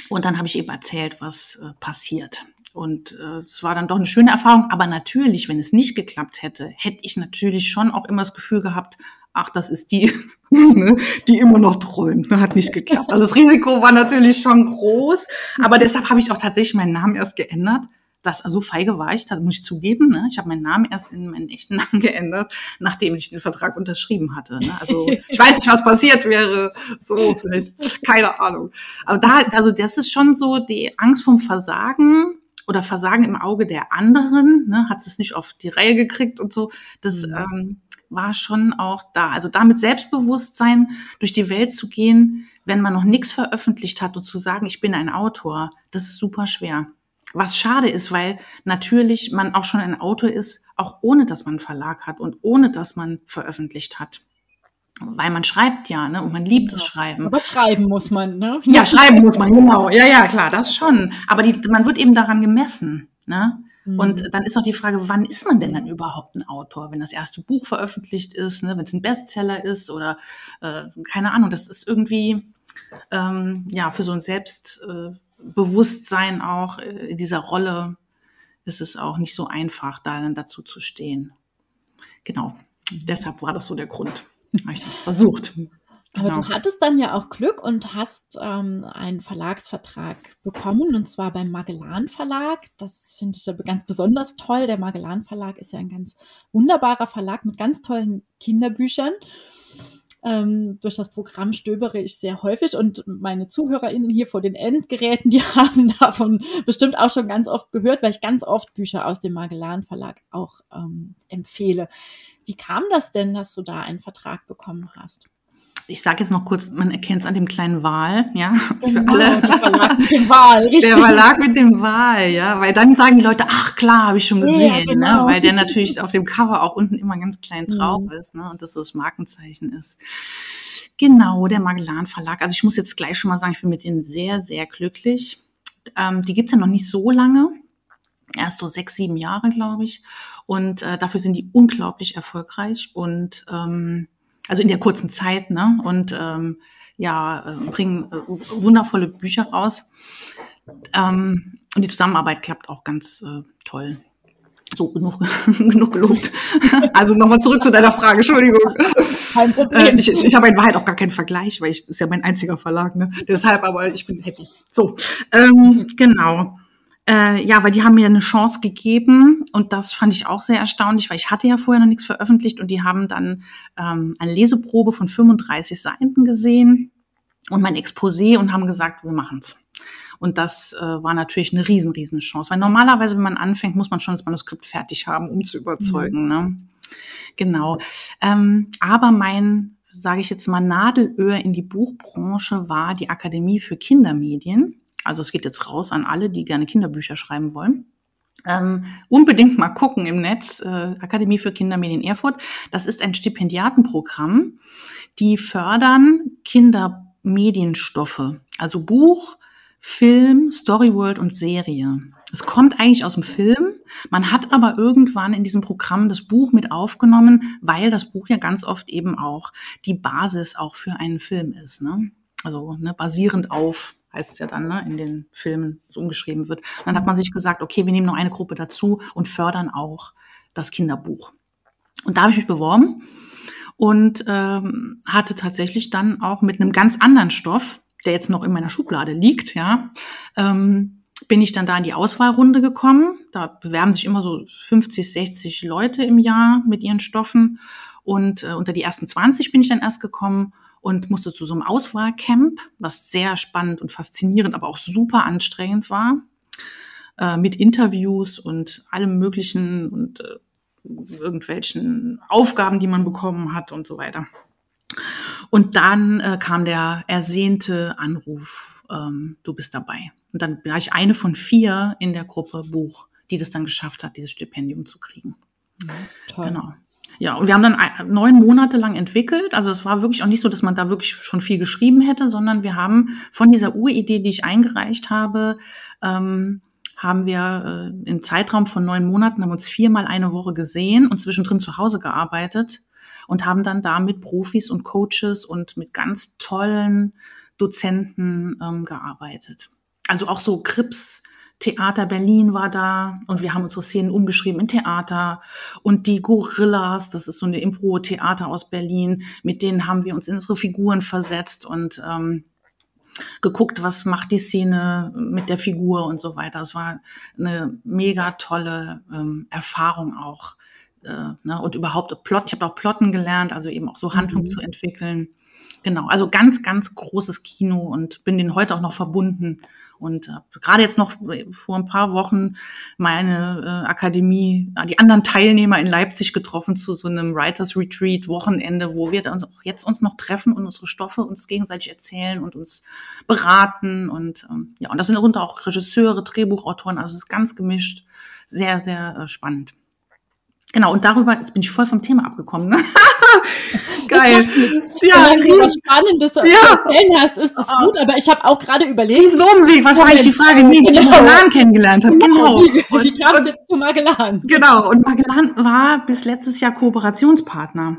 Und dann habe ich eben erzählt, was äh, passiert. Und äh, es war dann doch eine schöne Erfahrung. Aber natürlich, wenn es nicht geklappt hätte, hätte ich natürlich schon auch immer das Gefühl gehabt, ach, das ist die, ne, die immer noch träumt. Hat nicht geklappt. Also das Risiko war natürlich schon groß. Aber deshalb habe ich auch tatsächlich meinen Namen erst geändert. Das, also feige war ich, das muss ich zugeben. Ne? Ich habe meinen Namen erst in meinen echten Namen geändert, nachdem ich den Vertrag unterschrieben hatte. Ne? Also ich weiß nicht, was passiert wäre. So, vielleicht, keine Ahnung. Aber da, also das ist schon so die Angst vom Versagen oder Versagen im Auge der anderen, ne, hat es nicht auf die Reihe gekriegt und so. Das mhm. ähm, war schon auch da. Also damit Selbstbewusstsein durch die Welt zu gehen, wenn man noch nichts veröffentlicht hat und zu sagen, ich bin ein Autor, das ist super schwer. Was schade ist, weil natürlich man auch schon ein Autor ist, auch ohne dass man einen Verlag hat und ohne dass man veröffentlicht hat. Weil man schreibt ja, ne? Und man liebt das Schreiben. Aber schreiben muss man, ne? Ja, schreiben muss man, genau. Ja, ja, klar, das schon. Aber die, man wird eben daran gemessen, ne? Mhm. Und dann ist auch die Frage, wann ist man denn dann überhaupt ein Autor? Wenn das erste Buch veröffentlicht ist, ne? wenn es ein Bestseller ist oder äh, keine Ahnung, das ist irgendwie ähm, ja für so ein Selbst, äh, Bewusstsein auch äh, in dieser Rolle ist es auch nicht so einfach, da dann dazu zu stehen. Genau. Deshalb war das so der Grund. Habe ich das versucht. Aber genau. du hattest dann ja auch Glück und hast ähm, einen Verlagsvertrag bekommen, und zwar beim Magellan Verlag. Das finde ich ganz besonders toll. Der Magellan Verlag ist ja ein ganz wunderbarer Verlag mit ganz tollen Kinderbüchern. Ähm, durch das Programm stöbere ich sehr häufig und meine ZuhörerInnen hier vor den Endgeräten, die haben davon bestimmt auch schon ganz oft gehört, weil ich ganz oft Bücher aus dem Magellan Verlag auch ähm, empfehle. Wie kam das denn, dass du da einen Vertrag bekommen hast? Ich sage jetzt noch kurz, man erkennt es an dem kleinen Wal, ja, für genau, alle. Der Verlag mit dem Wal, richtig. Der Verlag mit dem Wal, ja, weil dann sagen die Leute, ach klar, habe ich schon gesehen, ja, ne? genau. ne? weil der natürlich auf dem Cover auch unten immer ganz klein drauf mhm. ist, ne, und das so das Markenzeichen ist. Genau, der Magellan Verlag. Also ich muss jetzt gleich schon mal sagen, ich bin mit denen sehr, sehr glücklich. Ähm, die gibt's ja noch nicht so lange, erst so sechs, sieben Jahre, glaube ich. Und äh, dafür sind die unglaublich erfolgreich und ähm, also in der kurzen Zeit, ne? Und ähm, ja, äh, bringen äh, wundervolle Bücher raus. Ähm, und die Zusammenarbeit klappt auch ganz äh, toll. So, genug, genug gelobt. Also nochmal zurück zu deiner Frage, Entschuldigung. Kein Problem. Äh, ich, ich habe in Wahrheit auch gar keinen Vergleich, weil ich ist ja mein einziger Verlag, ne? Deshalb, aber ich bin happy. So, ähm, genau. Äh, ja, weil die haben mir eine Chance gegeben und das fand ich auch sehr erstaunlich, weil ich hatte ja vorher noch nichts veröffentlicht und die haben dann ähm, eine Leseprobe von 35 Seiten gesehen und mein Exposé und haben gesagt, wir machen's. Und das äh, war natürlich eine riesen, riesen Chance, weil normalerweise, wenn man anfängt, muss man schon das Manuskript fertig haben, um zu überzeugen. Mhm. Ne? Genau. Ähm, aber mein, sage ich jetzt mal, Nadelöhr in die Buchbranche war die Akademie für Kindermedien. Also es geht jetzt raus an alle, die gerne Kinderbücher schreiben wollen. Ähm, unbedingt mal gucken im Netz, äh, Akademie für Kindermedien Erfurt. Das ist ein Stipendiatenprogramm, die fördern Kindermedienstoffe, also Buch, Film, Storyworld und Serie. Es kommt eigentlich aus dem Film. Man hat aber irgendwann in diesem Programm das Buch mit aufgenommen, weil das Buch ja ganz oft eben auch die Basis auch für einen Film ist. Ne? Also ne, basierend auf heißt es ja dann, ne, in den Filmen so umgeschrieben wird. Und dann hat man sich gesagt, okay, wir nehmen noch eine Gruppe dazu und fördern auch das Kinderbuch. Und da habe ich mich beworben und ähm, hatte tatsächlich dann auch mit einem ganz anderen Stoff, der jetzt noch in meiner Schublade liegt, ja, ähm, bin ich dann da in die Auswahlrunde gekommen. Da bewerben sich immer so 50, 60 Leute im Jahr mit ihren Stoffen. Und äh, unter die ersten 20 bin ich dann erst gekommen und musste zu so einem Auswahlcamp, was sehr spannend und faszinierend, aber auch super anstrengend war, äh, mit Interviews und allem Möglichen und äh, irgendwelchen Aufgaben, die man bekommen hat und so weiter. Und dann äh, kam der ersehnte Anruf, ähm, du bist dabei. Und dann war ich eine von vier in der Gruppe Buch, die das dann geschafft hat, dieses Stipendium zu kriegen. Ja, toll. Genau. Ja, und wir haben dann neun Monate lang entwickelt. Also es war wirklich auch nicht so, dass man da wirklich schon viel geschrieben hätte, sondern wir haben von dieser Uridee, die ich eingereicht habe, ähm, haben wir äh, im Zeitraum von neun Monaten haben uns viermal eine Woche gesehen und zwischendrin zu Hause gearbeitet und haben dann da mit Profis und Coaches und mit ganz tollen Dozenten ähm, gearbeitet. Also auch so Krips, Theater Berlin war da und wir haben unsere Szenen umgeschrieben in Theater und die Gorillas, das ist so eine Impro-Theater aus Berlin, mit denen haben wir uns in unsere Figuren versetzt und ähm, geguckt, was macht die Szene mit der Figur und so weiter. Es war eine mega tolle ähm, Erfahrung auch. Äh, ne? Und überhaupt Plot, ich habe auch Plotten gelernt, also eben auch so Handlung mhm. zu entwickeln. Genau, also ganz, ganz großes Kino und bin denen heute auch noch verbunden. Und äh, gerade jetzt noch vor ein paar Wochen meine äh, Akademie, äh, die anderen Teilnehmer in Leipzig getroffen zu so einem Writers Retreat Wochenende, wo wir dann auch jetzt uns noch treffen und unsere Stoffe uns gegenseitig erzählen und uns beraten und ähm, ja und das sind darunter auch Regisseure, Drehbuchautoren, also es ist ganz gemischt, sehr sehr äh, spannend. Genau, und darüber, jetzt bin ich voll vom Thema abgekommen. Ne? Geil. Ja, Wenn du was Spannendes ja. erzählen hast, ist das gut, aber ich habe auch gerade überlegt. Riesen Umweg, was war eigentlich die Frage? Wie ich genau. Magellan kennengelernt habe. Genau. Wie, wie kam es jetzt zu Magellan? Genau, und Magellan war bis letztes Jahr Kooperationspartner.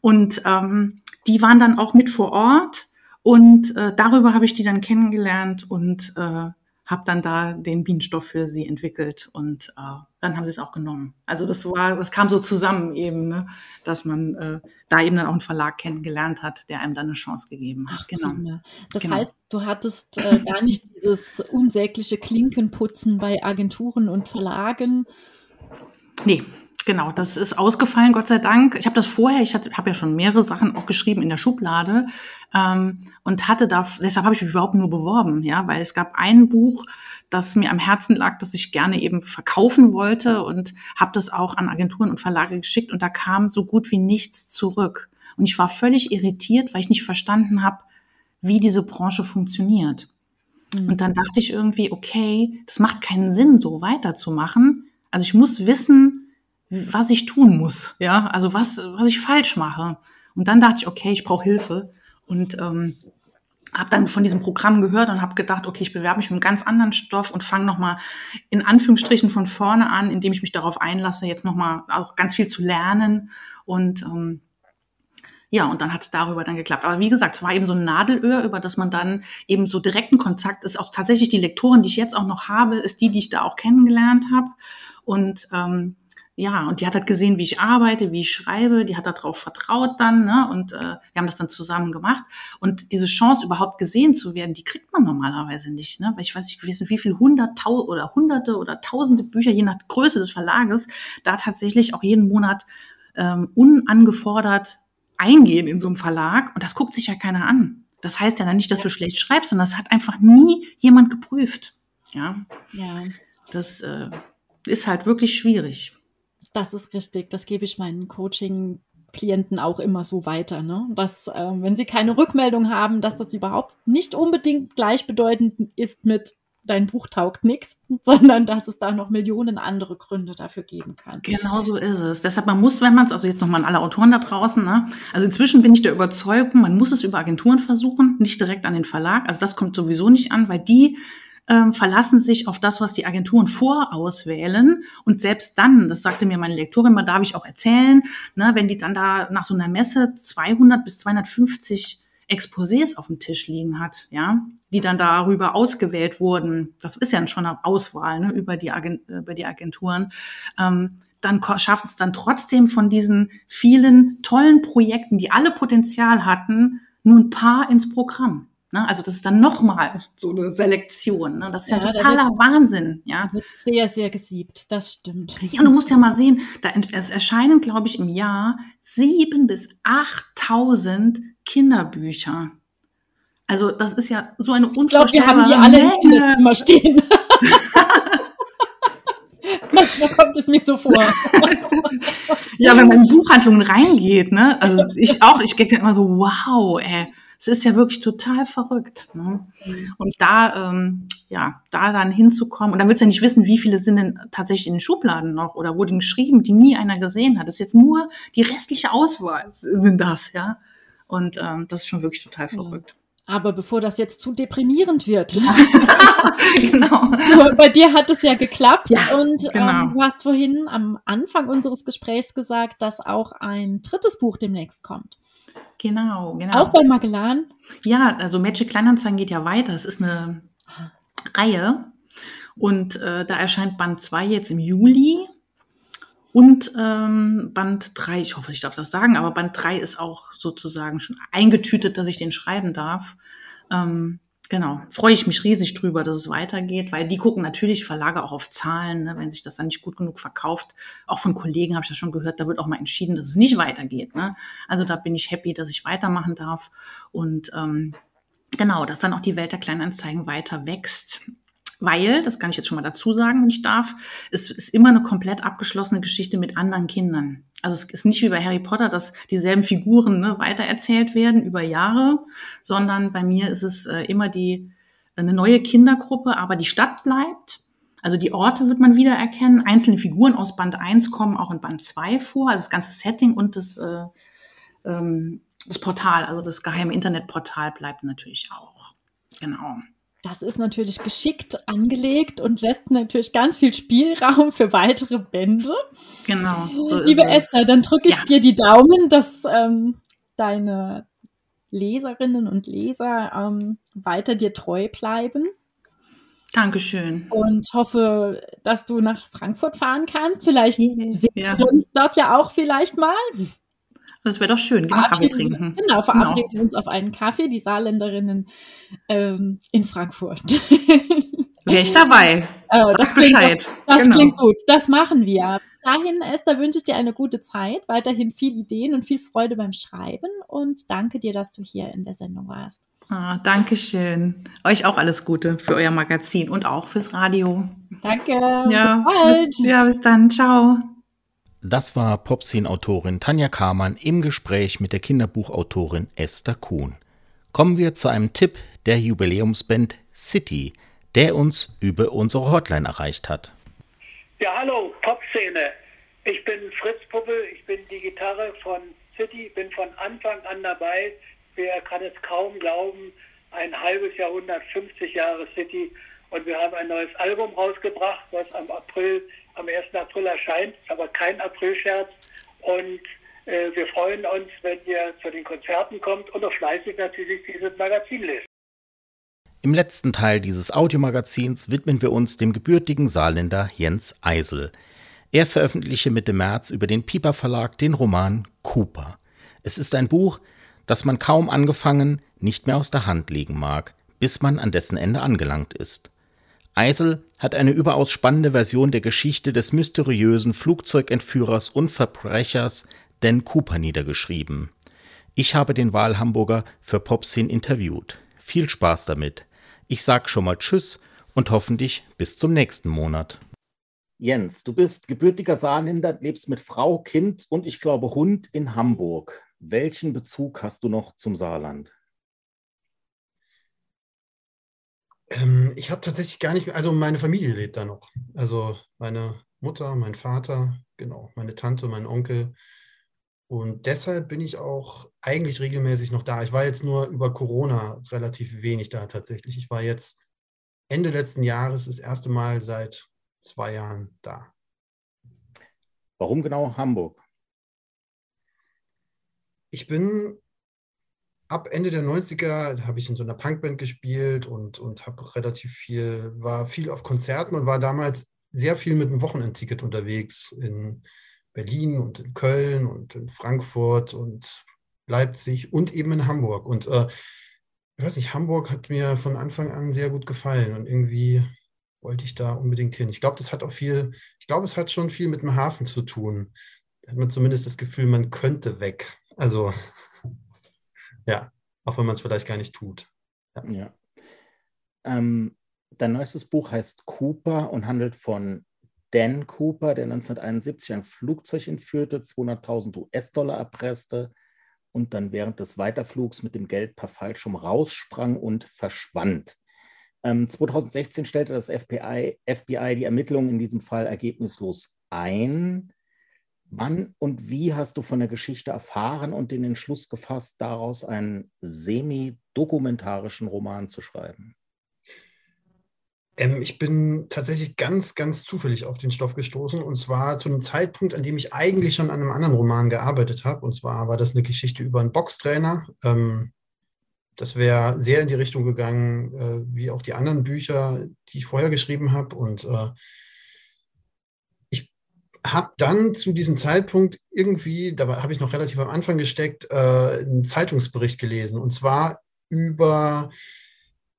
Und ähm, die waren dann auch mit vor Ort und äh, darüber habe ich die dann kennengelernt und äh, habe dann da den Bienenstoff für sie entwickelt und äh, dann haben sie es auch genommen. Also das war, das kam so zusammen eben, ne, dass man äh, da eben dann auch einen Verlag kennengelernt hat, der einem dann eine Chance gegeben hat. Ach, genau. Das genau. heißt, du hattest äh, gar nicht dieses unsägliche Klinkenputzen bei Agenturen und Verlagen. Nee, Genau, das ist ausgefallen, Gott sei Dank. Ich habe das vorher, ich habe ja schon mehrere Sachen auch geschrieben in der Schublade ähm, und hatte da, deshalb habe ich mich überhaupt nur beworben, ja, weil es gab ein Buch, das mir am Herzen lag, das ich gerne eben verkaufen wollte und habe das auch an Agenturen und Verlage geschickt und da kam so gut wie nichts zurück. Und ich war völlig irritiert, weil ich nicht verstanden habe, wie diese Branche funktioniert. Mhm. Und dann dachte ich irgendwie, okay, das macht keinen Sinn, so weiterzumachen. Also ich muss wissen, was ich tun muss, ja, also was, was ich falsch mache. Und dann dachte ich, okay, ich brauche Hilfe und ähm, habe dann von diesem Programm gehört und habe gedacht, okay, ich bewerbe mich mit einem ganz anderen Stoff und fange nochmal in Anführungsstrichen von vorne an, indem ich mich darauf einlasse, jetzt nochmal auch ganz viel zu lernen und ähm, ja, und dann hat es darüber dann geklappt. Aber wie gesagt, es war eben so ein Nadelöhr, über das man dann eben so direkten Kontakt ist. Auch tatsächlich die Lektorin, die ich jetzt auch noch habe, ist die, die ich da auch kennengelernt habe. Und ähm, ja, und die hat halt gesehen, wie ich arbeite, wie ich schreibe, die hat darauf vertraut dann, ne? Und äh, wir haben das dann zusammen gemacht. Und diese Chance, überhaupt gesehen zu werden, die kriegt man normalerweise nicht, ne? Weil ich weiß nicht, wie viel hunderttausend oder hunderte oder tausende Bücher, je nach Größe des Verlages, da tatsächlich auch jeden Monat ähm, unangefordert eingehen in so einem Verlag. Und das guckt sich ja keiner an. Das heißt ja dann nicht, dass du schlecht schreibst, sondern das hat einfach nie jemand geprüft. Ja. Ja. Das äh, ist halt wirklich schwierig. Das ist richtig. Das gebe ich meinen Coaching Klienten auch immer so weiter, ne? dass äh, wenn sie keine Rückmeldung haben, dass das überhaupt nicht unbedingt gleichbedeutend ist mit dein Buch taugt nichts, sondern dass es da noch Millionen andere Gründe dafür geben kann. Genau so ist es. Deshalb, man muss, wenn man es, also jetzt nochmal an alle Autoren da draußen, ne? also inzwischen bin ich der Überzeugung, man muss es über Agenturen versuchen, nicht direkt an den Verlag. Also das kommt sowieso nicht an, weil die ähm, verlassen sich auf das, was die Agenturen vorauswählen. Und selbst dann, das sagte mir meine Lektorin mal, darf ich auch erzählen, ne, wenn die dann da nach so einer Messe 200 bis 250 Exposés auf dem Tisch liegen hat, ja, die dann darüber ausgewählt wurden. Das ist ja schon eine Auswahl ne, über, die Agent, über die Agenturen. Ähm, dann schaffen es dann trotzdem von diesen vielen tollen Projekten, die alle Potenzial hatten, nur ein paar ins Programm. Ne? Also das ist dann nochmal so eine Selektion. Ne? Das ist ja, ja totaler wird, Wahnsinn. Ja, wird sehr, sehr gesiebt. Das stimmt. Ja, und du musst ja mal sehen, da es erscheinen, glaube ich, im Jahr sieben bis achttausend Kinderbücher. Also das ist ja so eine unvorstellbare Ich glaube, wir haben die alle im Kinderzimmer stehen. Manchmal kommt es mir so vor. ja, wenn man in Buchhandlungen reingeht, ne? Also ich auch, ich denke immer so, wow, ey, es ist ja wirklich total verrückt. Ne? Mhm. Und da, ähm, ja, da dann hinzukommen, und dann willst du ja nicht wissen, wie viele sind denn tatsächlich in den Schubladen noch oder wurden geschrieben, die nie einer gesehen hat. Das ist jetzt nur die restliche Auswahl sind das, ja. Und ähm, das ist schon wirklich total verrückt. Aber bevor das jetzt zu deprimierend wird. genau. Bei dir hat es ja geklappt ja, und ähm, genau. ähm, du hast vorhin am Anfang unseres Gesprächs gesagt, dass auch ein drittes Buch demnächst kommt. Genau, genau. Auch bei Magellan? Ja, also Magic Kleinanzeigen geht ja weiter. Es ist eine Reihe und äh, da erscheint Band 2 jetzt im Juli und ähm, Band 3, ich hoffe, ich darf das sagen, aber Band 3 ist auch sozusagen schon eingetütet, dass ich den schreiben darf. Ähm, genau, freue ich mich riesig drüber, dass es weitergeht, weil die gucken natürlich Verlage auch auf Zahlen, ne, wenn sich das dann nicht gut genug verkauft. Auch von Kollegen habe ich das schon gehört, da wird auch mal entschieden, dass es nicht weitergeht. Ne? Also da bin ich happy, dass ich weitermachen darf. Und ähm, genau, dass dann auch die Welt der Kleinanzeigen weiter wächst weil, das kann ich jetzt schon mal dazu sagen, wenn ich darf, es ist immer eine komplett abgeschlossene Geschichte mit anderen Kindern. Also es ist nicht wie bei Harry Potter, dass dieselben Figuren ne, weitererzählt werden über Jahre, sondern bei mir ist es äh, immer die eine neue Kindergruppe, aber die Stadt bleibt. Also die Orte wird man wieder erkennen. Einzelne Figuren aus Band 1 kommen auch in Band 2 vor, also das ganze Setting und das, äh, ähm, das Portal, also das geheime Internetportal bleibt natürlich auch. Genau. Das ist natürlich geschickt angelegt und lässt natürlich ganz viel Spielraum für weitere Bände. Genau. So Liebe Esther, dann drücke ich ja. dir die Daumen, dass ähm, deine Leserinnen und Leser ähm, weiter dir treu bleiben. Dankeschön. Und hoffe, dass du nach Frankfurt fahren kannst. Vielleicht sehen ja. wir uns dort ja auch vielleicht mal. Das wäre doch schön, wir Kaffee trinken. Genau, verabreden genau. uns auf einen Kaffee, die Saarländerinnen ähm, in Frankfurt. Wäre ich dabei. Oh, das klingt, Bescheid. das genau. klingt gut. Das machen wir. Dahin, Esther, wünsche ich dir eine gute Zeit, weiterhin viel Ideen und viel Freude beim Schreiben und danke dir, dass du hier in der Sendung warst. Ah, danke schön. Euch auch alles Gute für euer Magazin und auch fürs Radio. Danke. Ja, bis bald. Bis, ja, bis dann. Ciao. Das war Popscene-Autorin Tanja Kamann im Gespräch mit der Kinderbuchautorin Esther Kuhn. Kommen wir zu einem Tipp der Jubiläumsband City, der uns über unsere Hotline erreicht hat. Ja, hallo, Popszene. Ich bin Fritz Puppe, ich bin die Gitarre von City, bin von Anfang an dabei. Wer kann es kaum glauben, ein halbes Jahrhundert, 50 Jahre City. Und wir haben ein neues Album rausgebracht, was am April am 1. April erscheint, aber kein Aprilscherz. Und äh, wir freuen uns, wenn ihr zu den Konzerten kommt und auch fleißig natürlich dieses Magazin lest. Im letzten Teil dieses Audiomagazins widmen wir uns dem gebürtigen Saarländer Jens Eisel. Er veröffentlichte Mitte März über den Piper Verlag den Roman Cooper. Es ist ein Buch, das man kaum angefangen, nicht mehr aus der Hand legen mag, bis man an dessen Ende angelangt ist. Eisel hat eine überaus spannende Version der Geschichte des mysteriösen Flugzeugentführers und Verbrechers Dan Cooper niedergeschrieben. Ich habe den Wahlhamburger für Popsin interviewt. Viel Spaß damit. Ich sag schon mal Tschüss und hoffentlich bis zum nächsten Monat. Jens, du bist gebürtiger Saarländer, lebst mit Frau, Kind und ich glaube Hund in Hamburg. Welchen Bezug hast du noch zum Saarland? Ähm, ich habe tatsächlich gar nicht mehr, also meine Familie lebt da noch. Also meine Mutter, mein Vater, genau, meine Tante, mein Onkel. Und deshalb bin ich auch eigentlich regelmäßig noch da. Ich war jetzt nur über Corona relativ wenig da tatsächlich. Ich war jetzt Ende letzten Jahres das erste Mal seit zwei Jahren da. Warum genau Hamburg? Ich bin ab Ende der 90er habe ich in so einer Punkband gespielt und, und habe relativ viel, war viel auf Konzerten und war damals sehr viel mit dem Wochenendticket unterwegs in Berlin und in Köln und in Frankfurt und Leipzig und eben in Hamburg. Und äh, ich weiß nicht, Hamburg hat mir von Anfang an sehr gut gefallen und irgendwie wollte ich da unbedingt hin. Ich glaube, das hat auch viel, ich glaube, es hat schon viel mit dem Hafen zu tun. Da hat man zumindest das Gefühl, man könnte weg. Also ja, auch wenn man es vielleicht gar nicht tut. Ja. ja. Ähm, dein neuestes Buch heißt Cooper und handelt von Dan Cooper, der 1971 ein Flugzeug entführte, 200.000 US-Dollar erpresste und dann während des Weiterflugs mit dem Geld per Fallschirm raussprang und verschwand. Ähm, 2016 stellte das FBI, FBI die Ermittlungen in diesem Fall ergebnislos ein. Wann und wie hast du von der Geschichte erfahren und den Entschluss gefasst, daraus einen semi-dokumentarischen Roman zu schreiben? Ähm, ich bin tatsächlich ganz, ganz zufällig auf den Stoff gestoßen und zwar zu einem Zeitpunkt, an dem ich eigentlich schon an einem anderen Roman gearbeitet habe. Und zwar war das eine Geschichte über einen Boxtrainer. Ähm, das wäre sehr in die Richtung gegangen, äh, wie auch die anderen Bücher, die ich vorher geschrieben habe. Und äh, habe dann zu diesem Zeitpunkt irgendwie, da habe ich noch relativ am Anfang gesteckt, äh, einen Zeitungsbericht gelesen. Und zwar über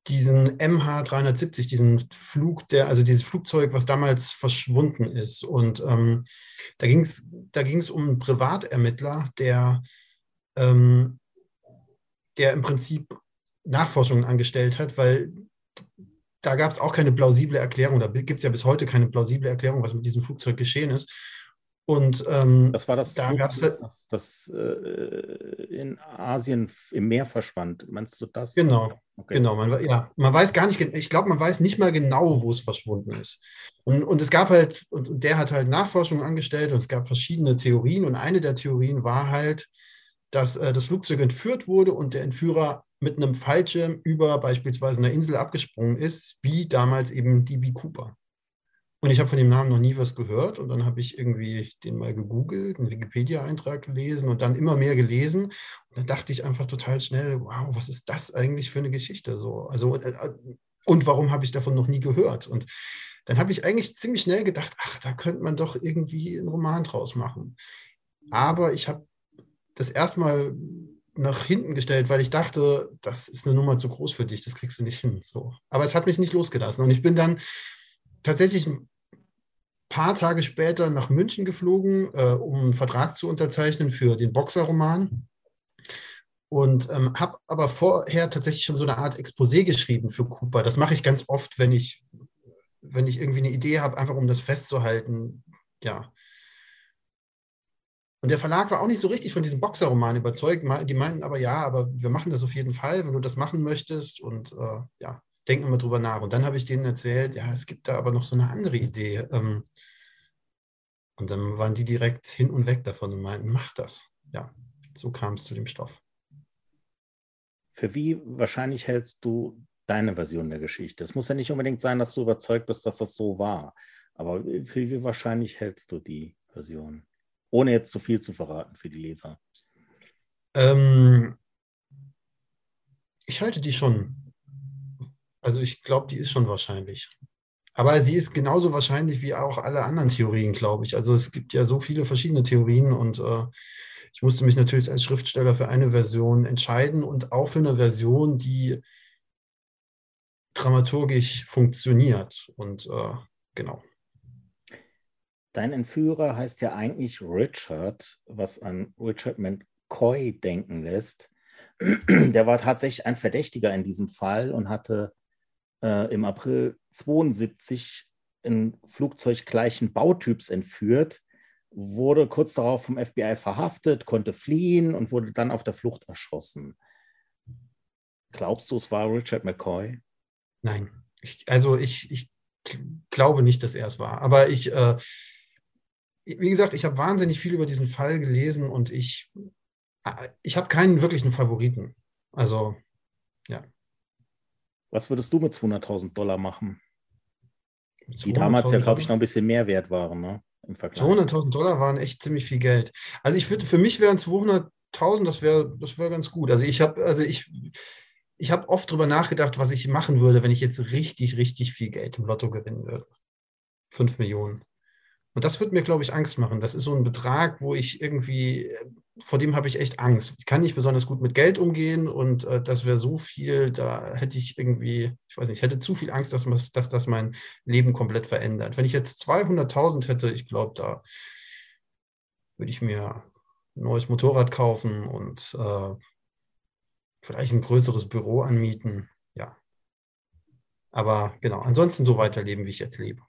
diesen MH370, diesen Flug, der, also dieses Flugzeug, was damals verschwunden ist. Und ähm, da ging es da ging's um einen Privatermittler, der, ähm, der im Prinzip Nachforschungen angestellt hat, weil da gab es auch keine plausible Erklärung, da gibt es ja bis heute keine plausible Erklärung, was mit diesem Flugzeug geschehen ist. Und ähm, das war das, da Flugzeug, das, das äh, in Asien im Meer verschwand. Meinst du das? Genau, okay. genau. Man, ja, man weiß gar nicht, ich glaube, man weiß nicht mal genau, wo es verschwunden ist. Und, und es gab halt, und der hat halt Nachforschungen angestellt und es gab verschiedene Theorien. Und eine der Theorien war halt, dass äh, das Flugzeug entführt wurde und der Entführer mit einem Fallschirm über beispielsweise eine Insel abgesprungen ist, wie damals eben DB Cooper. Und ich habe von dem Namen noch nie was gehört. Und dann habe ich irgendwie den mal gegoogelt, einen Wikipedia-Eintrag gelesen und dann immer mehr gelesen. Und dann dachte ich einfach total schnell, wow, was ist das eigentlich für eine Geschichte? So, also, äh, und warum habe ich davon noch nie gehört? Und dann habe ich eigentlich ziemlich schnell gedacht, ach, da könnte man doch irgendwie einen Roman draus machen. Aber ich habe das erstmal nach hinten gestellt, weil ich dachte, das ist eine Nummer zu groß für dich, das kriegst du nicht hin. So. Aber es hat mich nicht losgelassen. Und ich bin dann tatsächlich ein paar Tage später nach München geflogen, äh, um einen Vertrag zu unterzeichnen für den Boxerroman. Und ähm, habe aber vorher tatsächlich schon so eine Art Exposé geschrieben für Cooper. Das mache ich ganz oft, wenn ich, wenn ich irgendwie eine Idee habe, einfach um das festzuhalten. Ja. Und der Verlag war auch nicht so richtig von diesem Boxerroman überzeugt. Die meinten aber, ja, aber wir machen das auf jeden Fall, wenn du das machen möchtest. Und äh, ja, denken wir drüber nach. Und dann habe ich denen erzählt, ja, es gibt da aber noch so eine andere Idee. Ähm, und dann waren die direkt hin und weg davon und meinten, mach das. Ja, so kam es zu dem Stoff. Für wie wahrscheinlich hältst du deine Version der Geschichte? Es muss ja nicht unbedingt sein, dass du überzeugt bist, dass das so war. Aber für wie wahrscheinlich hältst du die Version? Ohne jetzt zu viel zu verraten für die Leser. Ähm, ich halte die schon also ich glaube, die ist schon wahrscheinlich. Aber sie ist genauso wahrscheinlich wie auch alle anderen Theorien, glaube ich. Also es gibt ja so viele verschiedene Theorien und äh, ich musste mich natürlich als Schriftsteller für eine Version entscheiden und auch für eine Version, die dramaturgisch funktioniert. Und äh, genau. Dein Entführer heißt ja eigentlich Richard, was an Richard McCoy denken lässt. Der war tatsächlich ein Verdächtiger in diesem Fall und hatte äh, im April 72 ein Flugzeug gleichen Bautyps entführt, wurde kurz darauf vom FBI verhaftet, konnte fliehen und wurde dann auf der Flucht erschossen. Glaubst du, es war Richard McCoy? Nein, ich, also ich, ich glaube nicht, dass er es war. Aber ich, äh, wie gesagt, ich habe wahnsinnig viel über diesen Fall gelesen und ich, äh, ich habe keinen wirklichen Favoriten. Also, ja. Was würdest du mit 200.000 Dollar machen? Die damals ja, glaube ich, noch ein bisschen mehr wert waren, ne? 200.000 Dollar waren echt ziemlich viel Geld. Also ich würde, für mich wären 200.000, das wäre das wär ganz gut. Also ich habe, also ich, ich habe oft darüber nachgedacht, was ich machen würde, wenn ich jetzt richtig, richtig viel Geld im Lotto gewinnen würde. 5 Millionen. Und das wird mir, glaube ich, Angst machen. Das ist so ein Betrag, wo ich irgendwie, vor dem habe ich echt Angst. Ich kann nicht besonders gut mit Geld umgehen und äh, das wäre so viel, da hätte ich irgendwie, ich weiß nicht, hätte zu viel Angst, dass, dass das mein Leben komplett verändert. Wenn ich jetzt 200.000 hätte, ich glaube, da würde ich mir ein neues Motorrad kaufen und äh, vielleicht ein größeres Büro anmieten. Ja. Aber genau, ansonsten so weiterleben, wie ich jetzt lebe.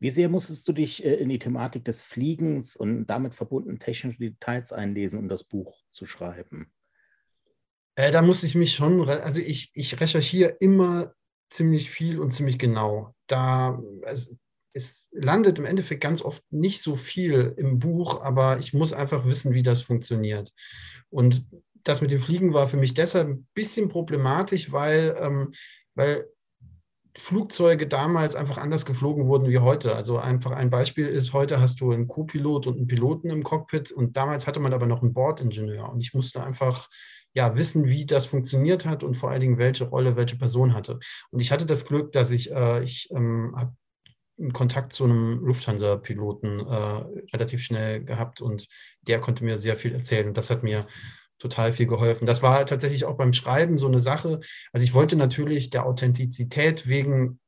Wie sehr musstest du dich äh, in die Thematik des Fliegens und damit verbundenen technischen Details einlesen, um das Buch zu schreiben? Äh, da musste ich mich schon, also ich, ich recherchiere immer ziemlich viel und ziemlich genau. Da, also es landet im Endeffekt ganz oft nicht so viel im Buch, aber ich muss einfach wissen, wie das funktioniert. Und das mit dem Fliegen war für mich deshalb ein bisschen problematisch, weil, ähm, weil Flugzeuge damals einfach anders geflogen wurden wie heute. Also einfach ein Beispiel ist, heute hast du einen Co-Pilot und einen Piloten im Cockpit und damals hatte man aber noch einen Bordingenieur und ich musste einfach ja, wissen, wie das funktioniert hat und vor allen Dingen, welche Rolle welche Person hatte. Und ich hatte das Glück, dass ich, äh, ich ähm, habe einen Kontakt zu einem Lufthansa-Piloten äh, relativ schnell gehabt und der konnte mir sehr viel erzählen. Und das hat mir total viel geholfen. Das war tatsächlich auch beim Schreiben so eine Sache. Also ich wollte natürlich der Authentizität wegen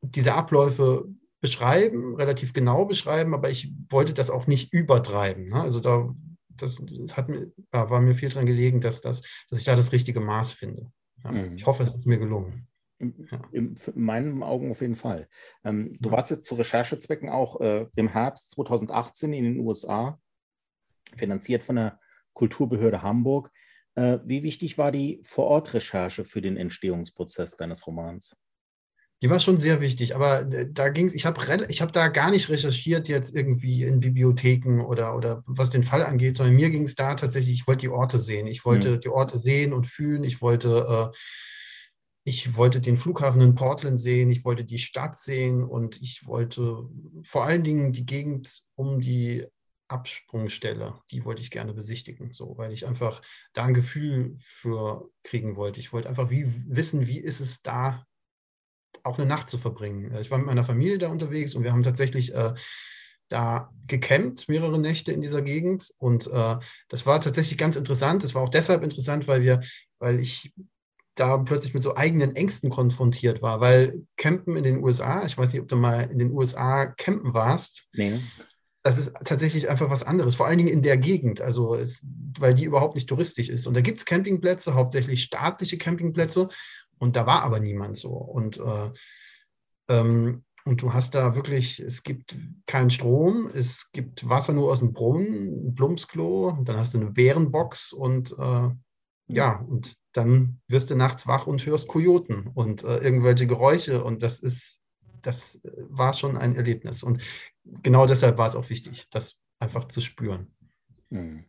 dieser Abläufe beschreiben, relativ genau beschreiben, aber ich wollte das auch nicht übertreiben. Ne? Also da das, das hat mir, da war mir viel dran gelegen, dass, das, dass ich da das richtige Maß finde. Ja, mhm. Ich hoffe, es ist mir gelungen. Ja. In, meinen Augen auf jeden Fall. Ähm, du warst jetzt zu Recherchezwecken auch äh, im Herbst 2018 in den USA, finanziert von der Kulturbehörde Hamburg. Äh, wie wichtig war die Vorortrecherche für den Entstehungsprozess deines Romans? Die war schon sehr wichtig, aber äh, da ging ich habe ich hab da gar nicht recherchiert jetzt irgendwie in Bibliotheken oder, oder was den Fall angeht, sondern mir ging es da tatsächlich, ich wollte die Orte sehen. Ich wollte mhm. die Orte sehen und fühlen. Ich wollte, äh, ich wollte den Flughafen in Portland sehen, ich wollte die Stadt sehen und ich wollte vor allen Dingen die Gegend um die Absprungstelle, die wollte ich gerne besichtigen, so, weil ich einfach da ein Gefühl für kriegen wollte. Ich wollte einfach wie wissen, wie ist es da auch eine Nacht zu verbringen. Äh, ich war mit meiner Familie da unterwegs und wir haben tatsächlich äh, da gecampt, mehrere Nächte in dieser Gegend. Und äh, das war tatsächlich ganz interessant. Das war auch deshalb interessant, weil wir, weil ich da plötzlich mit so eigenen Ängsten konfrontiert war, weil Campen in den USA, ich weiß nicht, ob du mal in den USA campen warst. Nee. Das ist tatsächlich einfach was anderes, vor allen Dingen in der Gegend, also es, weil die überhaupt nicht touristisch ist. Und da gibt es Campingplätze, hauptsächlich staatliche Campingplätze. Und da war aber niemand so. Und, äh, ähm, und du hast da wirklich, es gibt keinen Strom, es gibt Wasser nur aus dem Brunnen, ein Plumpsklo, dann hast du eine Bärenbox und äh, ja, und dann wirst du nachts wach und hörst Kojoten und äh, irgendwelche Geräusche und das ist, das war schon ein Erlebnis. Und genau deshalb war es auch wichtig, das einfach zu spüren. Hm.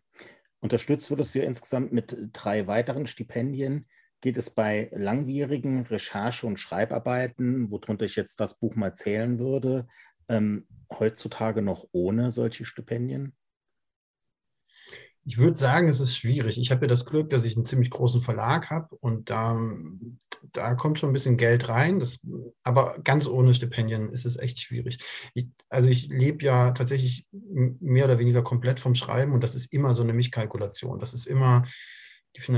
Unterstützt wurdest du ja insgesamt mit drei weiteren Stipendien geht es bei langwierigen Recherche- und Schreibarbeiten, worunter ich jetzt das Buch mal zählen würde, ähm, heutzutage noch ohne solche Stipendien? Ich würde sagen, es ist schwierig. Ich habe ja das Glück, dass ich einen ziemlich großen Verlag habe und da, da kommt schon ein bisschen Geld rein. Das, aber ganz ohne Stipendien ist es echt schwierig. Ich, also ich lebe ja tatsächlich mehr oder weniger komplett vom Schreiben und das ist immer so eine Mischkalkulation. Das ist immer,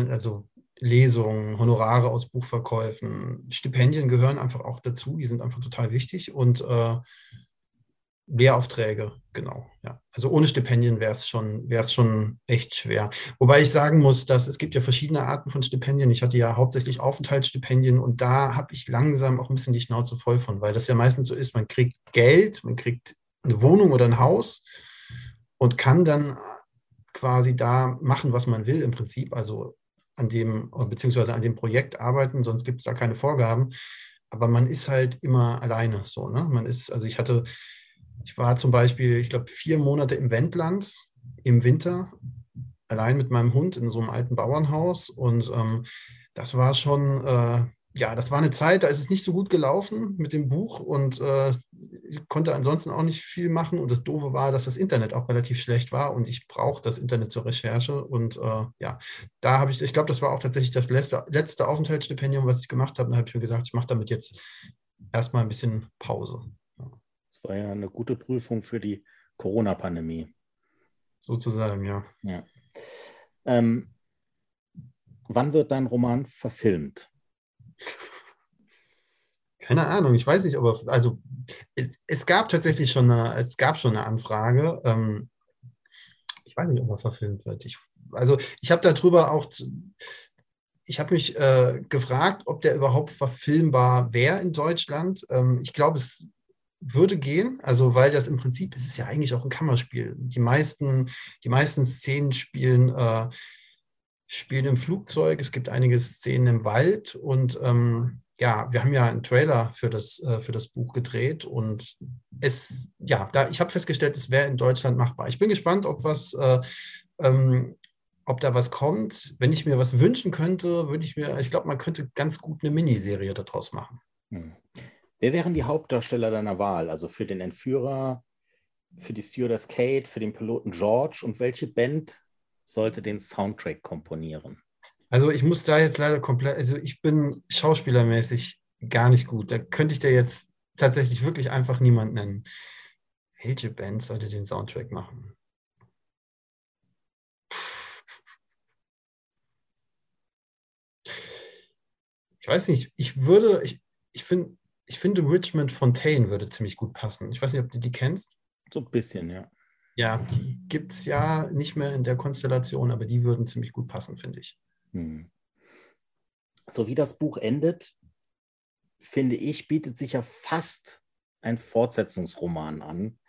also Lesungen, Honorare aus Buchverkäufen, Stipendien gehören einfach auch dazu, die sind einfach total wichtig und äh, Lehraufträge, genau. Ja. Also ohne Stipendien wäre es schon, schon echt schwer. Wobei ich sagen muss, dass es gibt ja verschiedene Arten von Stipendien. Ich hatte ja hauptsächlich Aufenthaltsstipendien und da habe ich langsam auch ein bisschen die Schnauze voll von, weil das ja meistens so ist, man kriegt Geld, man kriegt eine Wohnung oder ein Haus und kann dann quasi da machen, was man will im Prinzip. Also an dem, beziehungsweise an dem Projekt arbeiten, sonst gibt es da keine Vorgaben. Aber man ist halt immer alleine so. Ne? Man ist, also ich hatte, ich war zum Beispiel, ich glaube, vier Monate im Wendland im Winter, allein mit meinem Hund in so einem alten Bauernhaus. Und ähm, das war schon, äh, ja, das war eine Zeit, da ist es nicht so gut gelaufen mit dem Buch und äh, ich konnte ansonsten auch nicht viel machen. Und das Doofe war, dass das Internet auch relativ schlecht war und ich brauche das Internet zur Recherche. Und äh, ja, da habe ich, ich glaube, das war auch tatsächlich das letzte, letzte Aufenthaltsstipendium, was ich gemacht habe. Da habe ich mir gesagt, ich mache damit jetzt erstmal ein bisschen Pause. War ja eine gute Prüfung für die Corona-Pandemie. Sozusagen, ja. ja. Ähm, wann wird dein Roman verfilmt? Keine Ahnung, ich weiß nicht, aber also es, es gab tatsächlich schon eine, es gab schon eine Anfrage. Ähm, ich weiß nicht, ob er verfilmt wird. Ich, also ich habe darüber auch, ich habe mich äh, gefragt, ob der überhaupt verfilmbar wäre in Deutschland. Ähm, ich glaube, es würde gehen, also weil das im Prinzip, es ist ja eigentlich auch ein Kammerspiel. Die meisten, die meisten Szenen spielen äh, spielen im Flugzeug, es gibt einige Szenen im Wald und ähm, ja, wir haben ja einen Trailer für das, äh, für das Buch gedreht und es, ja, da, ich habe festgestellt, es wäre in Deutschland machbar. Ich bin gespannt, ob was, äh, ähm, ob da was kommt. Wenn ich mir was wünschen könnte, würde ich mir, ich glaube, man könnte ganz gut eine Miniserie daraus machen. Hm. Wer wären die Hauptdarsteller deiner Wahl? Also für den Entführer, für die Stewardess Kate, für den Piloten George und welche Band sollte den Soundtrack komponieren? Also ich muss da jetzt leider komplett, also ich bin schauspielermäßig gar nicht gut. Da könnte ich dir jetzt tatsächlich wirklich einfach niemand nennen. Welche Band sollte den Soundtrack machen? Ich weiß nicht, ich würde, ich, ich, find, ich finde Richmond Fontaine würde ziemlich gut passen. Ich weiß nicht, ob du die kennst. So ein bisschen, ja. Ja, die gibt es ja nicht mehr in der Konstellation, aber die würden ziemlich gut passen, finde ich. Hm. So wie das Buch endet, finde ich, bietet sich ja fast ein Fortsetzungsroman an.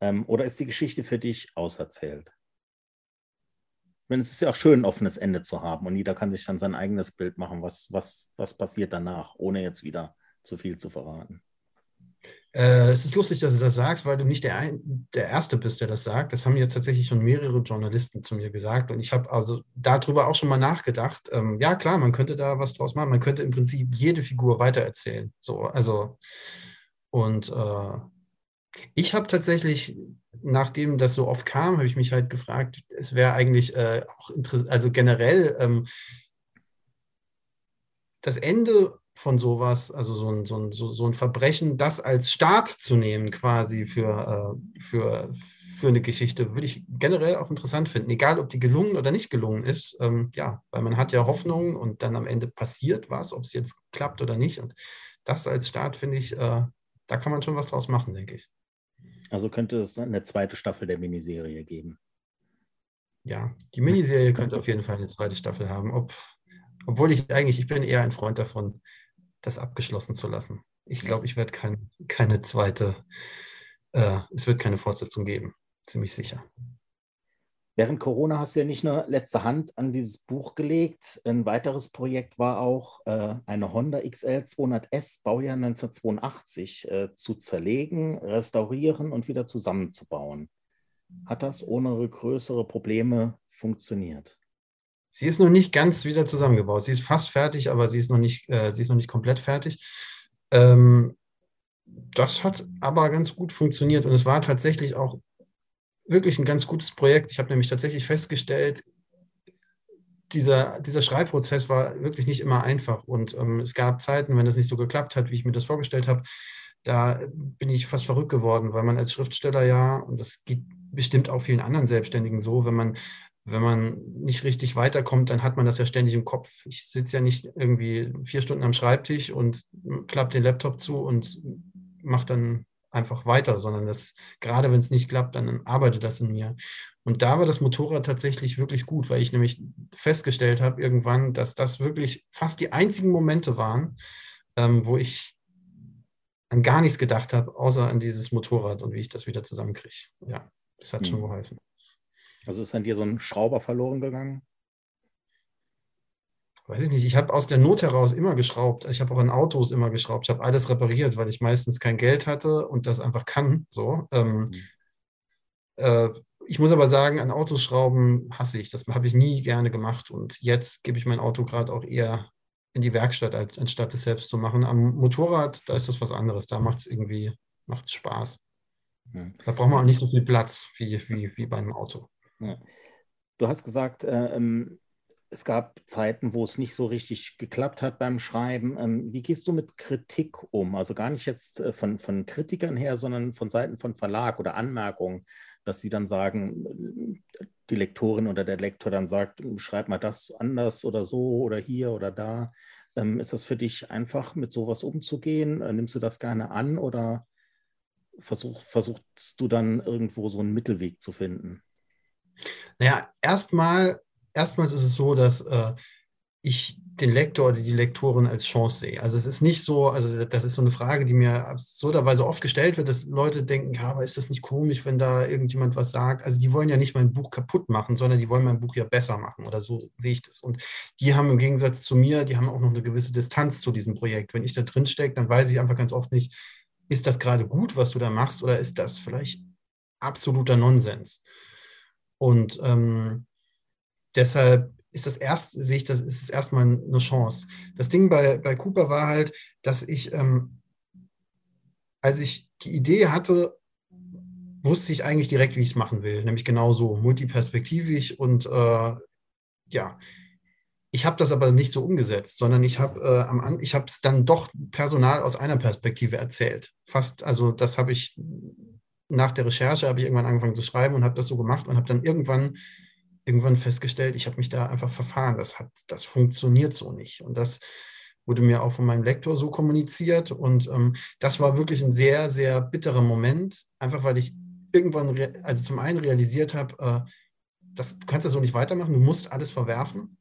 Ähm, oder ist die Geschichte für dich auserzählt? Wenn es ist ja auch schön, ein offenes Ende zu haben und jeder kann sich dann sein eigenes Bild machen, was, was, was passiert danach, ohne jetzt wieder zu viel zu verraten. Äh, es ist lustig, dass du das sagst, weil du nicht der, ein, der Erste bist, der das sagt. Das haben jetzt tatsächlich schon mehrere Journalisten zu mir gesagt. Und ich habe also darüber auch schon mal nachgedacht. Ähm, ja, klar, man könnte da was draus machen. Man könnte im Prinzip jede Figur weitererzählen. So, also, und äh, ich habe tatsächlich, nachdem das so oft kam, habe ich mich halt gefragt, es wäre eigentlich äh, auch interessant, also generell ähm, das Ende von sowas, also so ein, so ein, so, ein Verbrechen, das als Start zu nehmen quasi für, äh, für, für eine Geschichte, würde ich generell auch interessant finden, egal ob die gelungen oder nicht gelungen ist. Ähm, ja, weil man hat ja Hoffnung und dann am Ende passiert was, ob es jetzt klappt oder nicht. Und das als Start finde ich, äh, da kann man schon was draus machen, denke ich. Also könnte es eine zweite Staffel der Miniserie geben. Ja, die Miniserie könnte auf jeden Fall eine zweite Staffel haben. Ob, obwohl ich eigentlich, ich bin eher ein Freund davon, das abgeschlossen zu lassen. Ich glaube, ich werde kein, keine zweite, äh, es wird keine Fortsetzung geben, ziemlich sicher. Während Corona hast du ja nicht nur letzte Hand an dieses Buch gelegt. Ein weiteres Projekt war auch, äh, eine Honda XL 200S, Baujahr 1982, äh, zu zerlegen, restaurieren und wieder zusammenzubauen. Hat das ohne größere Probleme funktioniert? Sie ist noch nicht ganz wieder zusammengebaut. Sie ist fast fertig, aber sie ist noch nicht, äh, sie ist noch nicht komplett fertig. Ähm, das hat aber ganz gut funktioniert und es war tatsächlich auch wirklich ein ganz gutes Projekt. Ich habe nämlich tatsächlich festgestellt, dieser, dieser Schreibprozess war wirklich nicht immer einfach und ähm, es gab Zeiten, wenn es nicht so geklappt hat, wie ich mir das vorgestellt habe, da bin ich fast verrückt geworden, weil man als Schriftsteller ja, und das geht bestimmt auch vielen anderen Selbstständigen so, wenn man wenn man nicht richtig weiterkommt, dann hat man das ja ständig im Kopf. Ich sitze ja nicht irgendwie vier Stunden am Schreibtisch und klappe den Laptop zu und mache dann einfach weiter, sondern das, gerade wenn es nicht klappt, dann arbeitet das in mir. Und da war das Motorrad tatsächlich wirklich gut, weil ich nämlich festgestellt habe irgendwann, dass das wirklich fast die einzigen Momente waren, ähm, wo ich an gar nichts gedacht habe, außer an dieses Motorrad und wie ich das wieder zusammenkriege. Ja, das hat mhm. schon geholfen. Also ist an dir so ein Schrauber verloren gegangen? Weiß ich nicht. Ich habe aus der Not heraus immer geschraubt. Ich habe auch an Autos immer geschraubt. Ich habe alles repariert, weil ich meistens kein Geld hatte und das einfach kann. So. Ähm, mhm. äh, ich muss aber sagen, an Autos schrauben hasse ich. Das habe ich nie gerne gemacht. Und jetzt gebe ich mein Auto gerade auch eher in die Werkstatt, als, anstatt es selbst zu machen. Am Motorrad, da ist das was anderes. Da macht es irgendwie macht's Spaß. Mhm. Da braucht man auch nicht so viel Platz wie, wie, wie bei einem Auto. Du hast gesagt, äh, ähm, es gab Zeiten, wo es nicht so richtig geklappt hat beim Schreiben. Ähm, wie gehst du mit Kritik um? Also gar nicht jetzt äh, von, von Kritikern her, sondern von Seiten von Verlag oder Anmerkungen, dass sie dann sagen, die Lektorin oder der Lektor dann sagt, schreib mal das anders oder so oder hier oder da. Ähm, ist das für dich einfach, mit sowas umzugehen? Äh, nimmst du das gerne an oder versuch, versuchst du dann irgendwo so einen Mittelweg zu finden? Naja, erstmal, erstmals ist es so, dass äh, ich den Lektor oder die Lektorin als Chance sehe. Also es ist nicht so, also das ist so eine Frage, die mir absurderweise oft gestellt wird, dass Leute denken, ja, aber ist das nicht komisch, wenn da irgendjemand was sagt? Also die wollen ja nicht mein Buch kaputt machen, sondern die wollen mein Buch ja besser machen oder so sehe ich das. Und die haben im Gegensatz zu mir, die haben auch noch eine gewisse Distanz zu diesem Projekt. Wenn ich da drin stecke, dann weiß ich einfach ganz oft nicht, ist das gerade gut, was du da machst oder ist das vielleicht absoluter Nonsens? Und ähm, deshalb ist das erst, sehe ich, das ist erstmal eine Chance. Das Ding bei, bei Cooper war halt, dass ich, ähm, als ich die Idee hatte, wusste ich eigentlich direkt, wie ich es machen will, nämlich genauso multiperspektivisch und äh, ja, ich habe das aber nicht so umgesetzt, sondern ich habe äh, ich habe es dann doch Personal aus einer Perspektive erzählt. Fast, also das habe ich nach der Recherche habe ich irgendwann angefangen zu schreiben und habe das so gemacht und habe dann irgendwann irgendwann festgestellt, ich habe mich da einfach verfahren. Das, hat, das funktioniert so nicht. Und das wurde mir auch von meinem Lektor so kommuniziert. Und ähm, das war wirklich ein sehr, sehr bitterer Moment, einfach weil ich irgendwann, also zum einen realisiert habe, äh, das, du kannst das so nicht weitermachen, du musst alles verwerfen.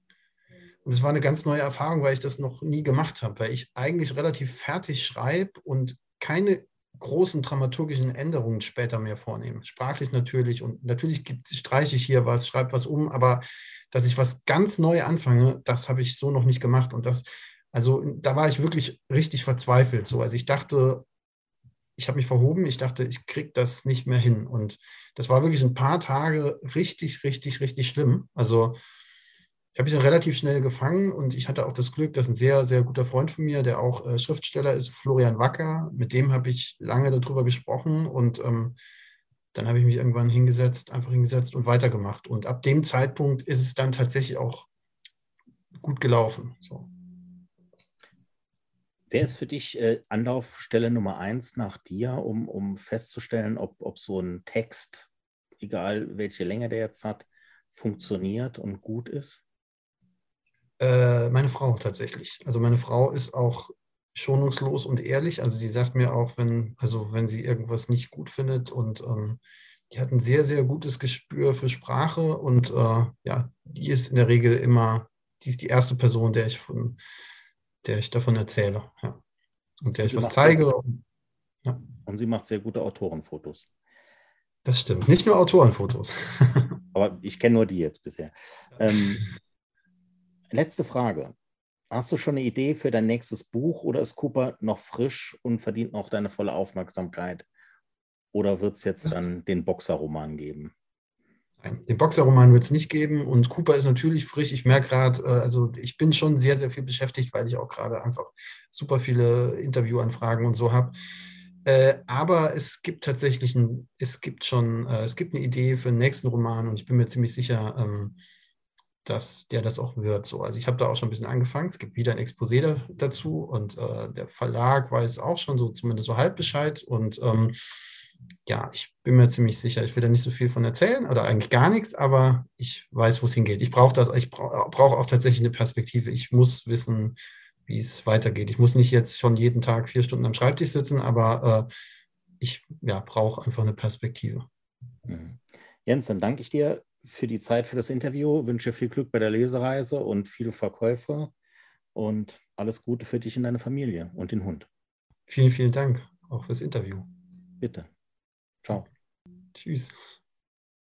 Und es war eine ganz neue Erfahrung, weil ich das noch nie gemacht habe, weil ich eigentlich relativ fertig schreibe und keine großen dramaturgischen Änderungen später mehr vornehmen. Sprachlich natürlich und natürlich streiche ich hier was, schreibe was um, aber dass ich was ganz neu anfange, das habe ich so noch nicht gemacht und das, also da war ich wirklich richtig verzweifelt. So, also ich dachte, ich habe mich verhoben, ich dachte, ich kriege das nicht mehr hin und das war wirklich ein paar Tage richtig, richtig, richtig schlimm. Also ich habe dann relativ schnell gefangen und ich hatte auch das Glück, dass ein sehr, sehr guter Freund von mir, der auch äh, Schriftsteller ist, Florian Wacker, mit dem habe ich lange darüber gesprochen und ähm, dann habe ich mich irgendwann hingesetzt, einfach hingesetzt und weitergemacht. Und ab dem Zeitpunkt ist es dann tatsächlich auch gut gelaufen. So. Wer ist für dich äh, Anlaufstelle Nummer eins nach dir, um, um festzustellen, ob, ob so ein Text, egal welche Länge der jetzt hat, funktioniert und gut ist? Äh, meine Frau tatsächlich. Also meine Frau ist auch schonungslos und ehrlich. Also die sagt mir auch, wenn, also wenn sie irgendwas nicht gut findet und ähm, die hat ein sehr, sehr gutes Gespür für Sprache und äh, ja, die ist in der Regel immer, die ist die erste Person, der ich von, der ich davon erzähle, ja. Und der und ich was zeige. Und, ja. und sie macht sehr gute Autorenfotos. Das stimmt. Nicht nur Autorenfotos. Aber ich kenne nur die jetzt bisher. Ähm, Letzte Frage. Hast du schon eine Idee für dein nächstes Buch oder ist Cooper noch frisch und verdient noch deine volle Aufmerksamkeit? Oder wird es jetzt dann den Boxerroman geben? Den Boxerroman wird es nicht geben und Cooper ist natürlich frisch. Ich merke gerade, äh, also ich bin schon sehr, sehr viel beschäftigt, weil ich auch gerade einfach super viele Interviewanfragen und so habe. Äh, aber es gibt tatsächlich ein, es gibt schon, äh, es gibt eine Idee für den nächsten Roman und ich bin mir ziemlich sicher, ähm, dass der das auch wird. So. Also ich habe da auch schon ein bisschen angefangen. Es gibt wieder ein Exposé da, dazu und äh, der Verlag weiß auch schon so zumindest so halb Bescheid. Und ähm, ja, ich bin mir ziemlich sicher, ich will da nicht so viel von erzählen oder eigentlich gar nichts, aber ich weiß, wo es hingeht. Ich brauche das, ich brauche brauch auch tatsächlich eine Perspektive. Ich muss wissen, wie es weitergeht. Ich muss nicht jetzt schon jeden Tag vier Stunden am Schreibtisch sitzen, aber äh, ich ja, brauche einfach eine Perspektive. Mhm. Jens, dann danke ich dir für die Zeit für das Interview. Wünsche viel Glück bei der Lesereise und viele Verkäufe und alles Gute für dich und deine Familie und den Hund. Vielen, vielen Dank auch fürs Interview. Bitte. Ciao. Tschüss.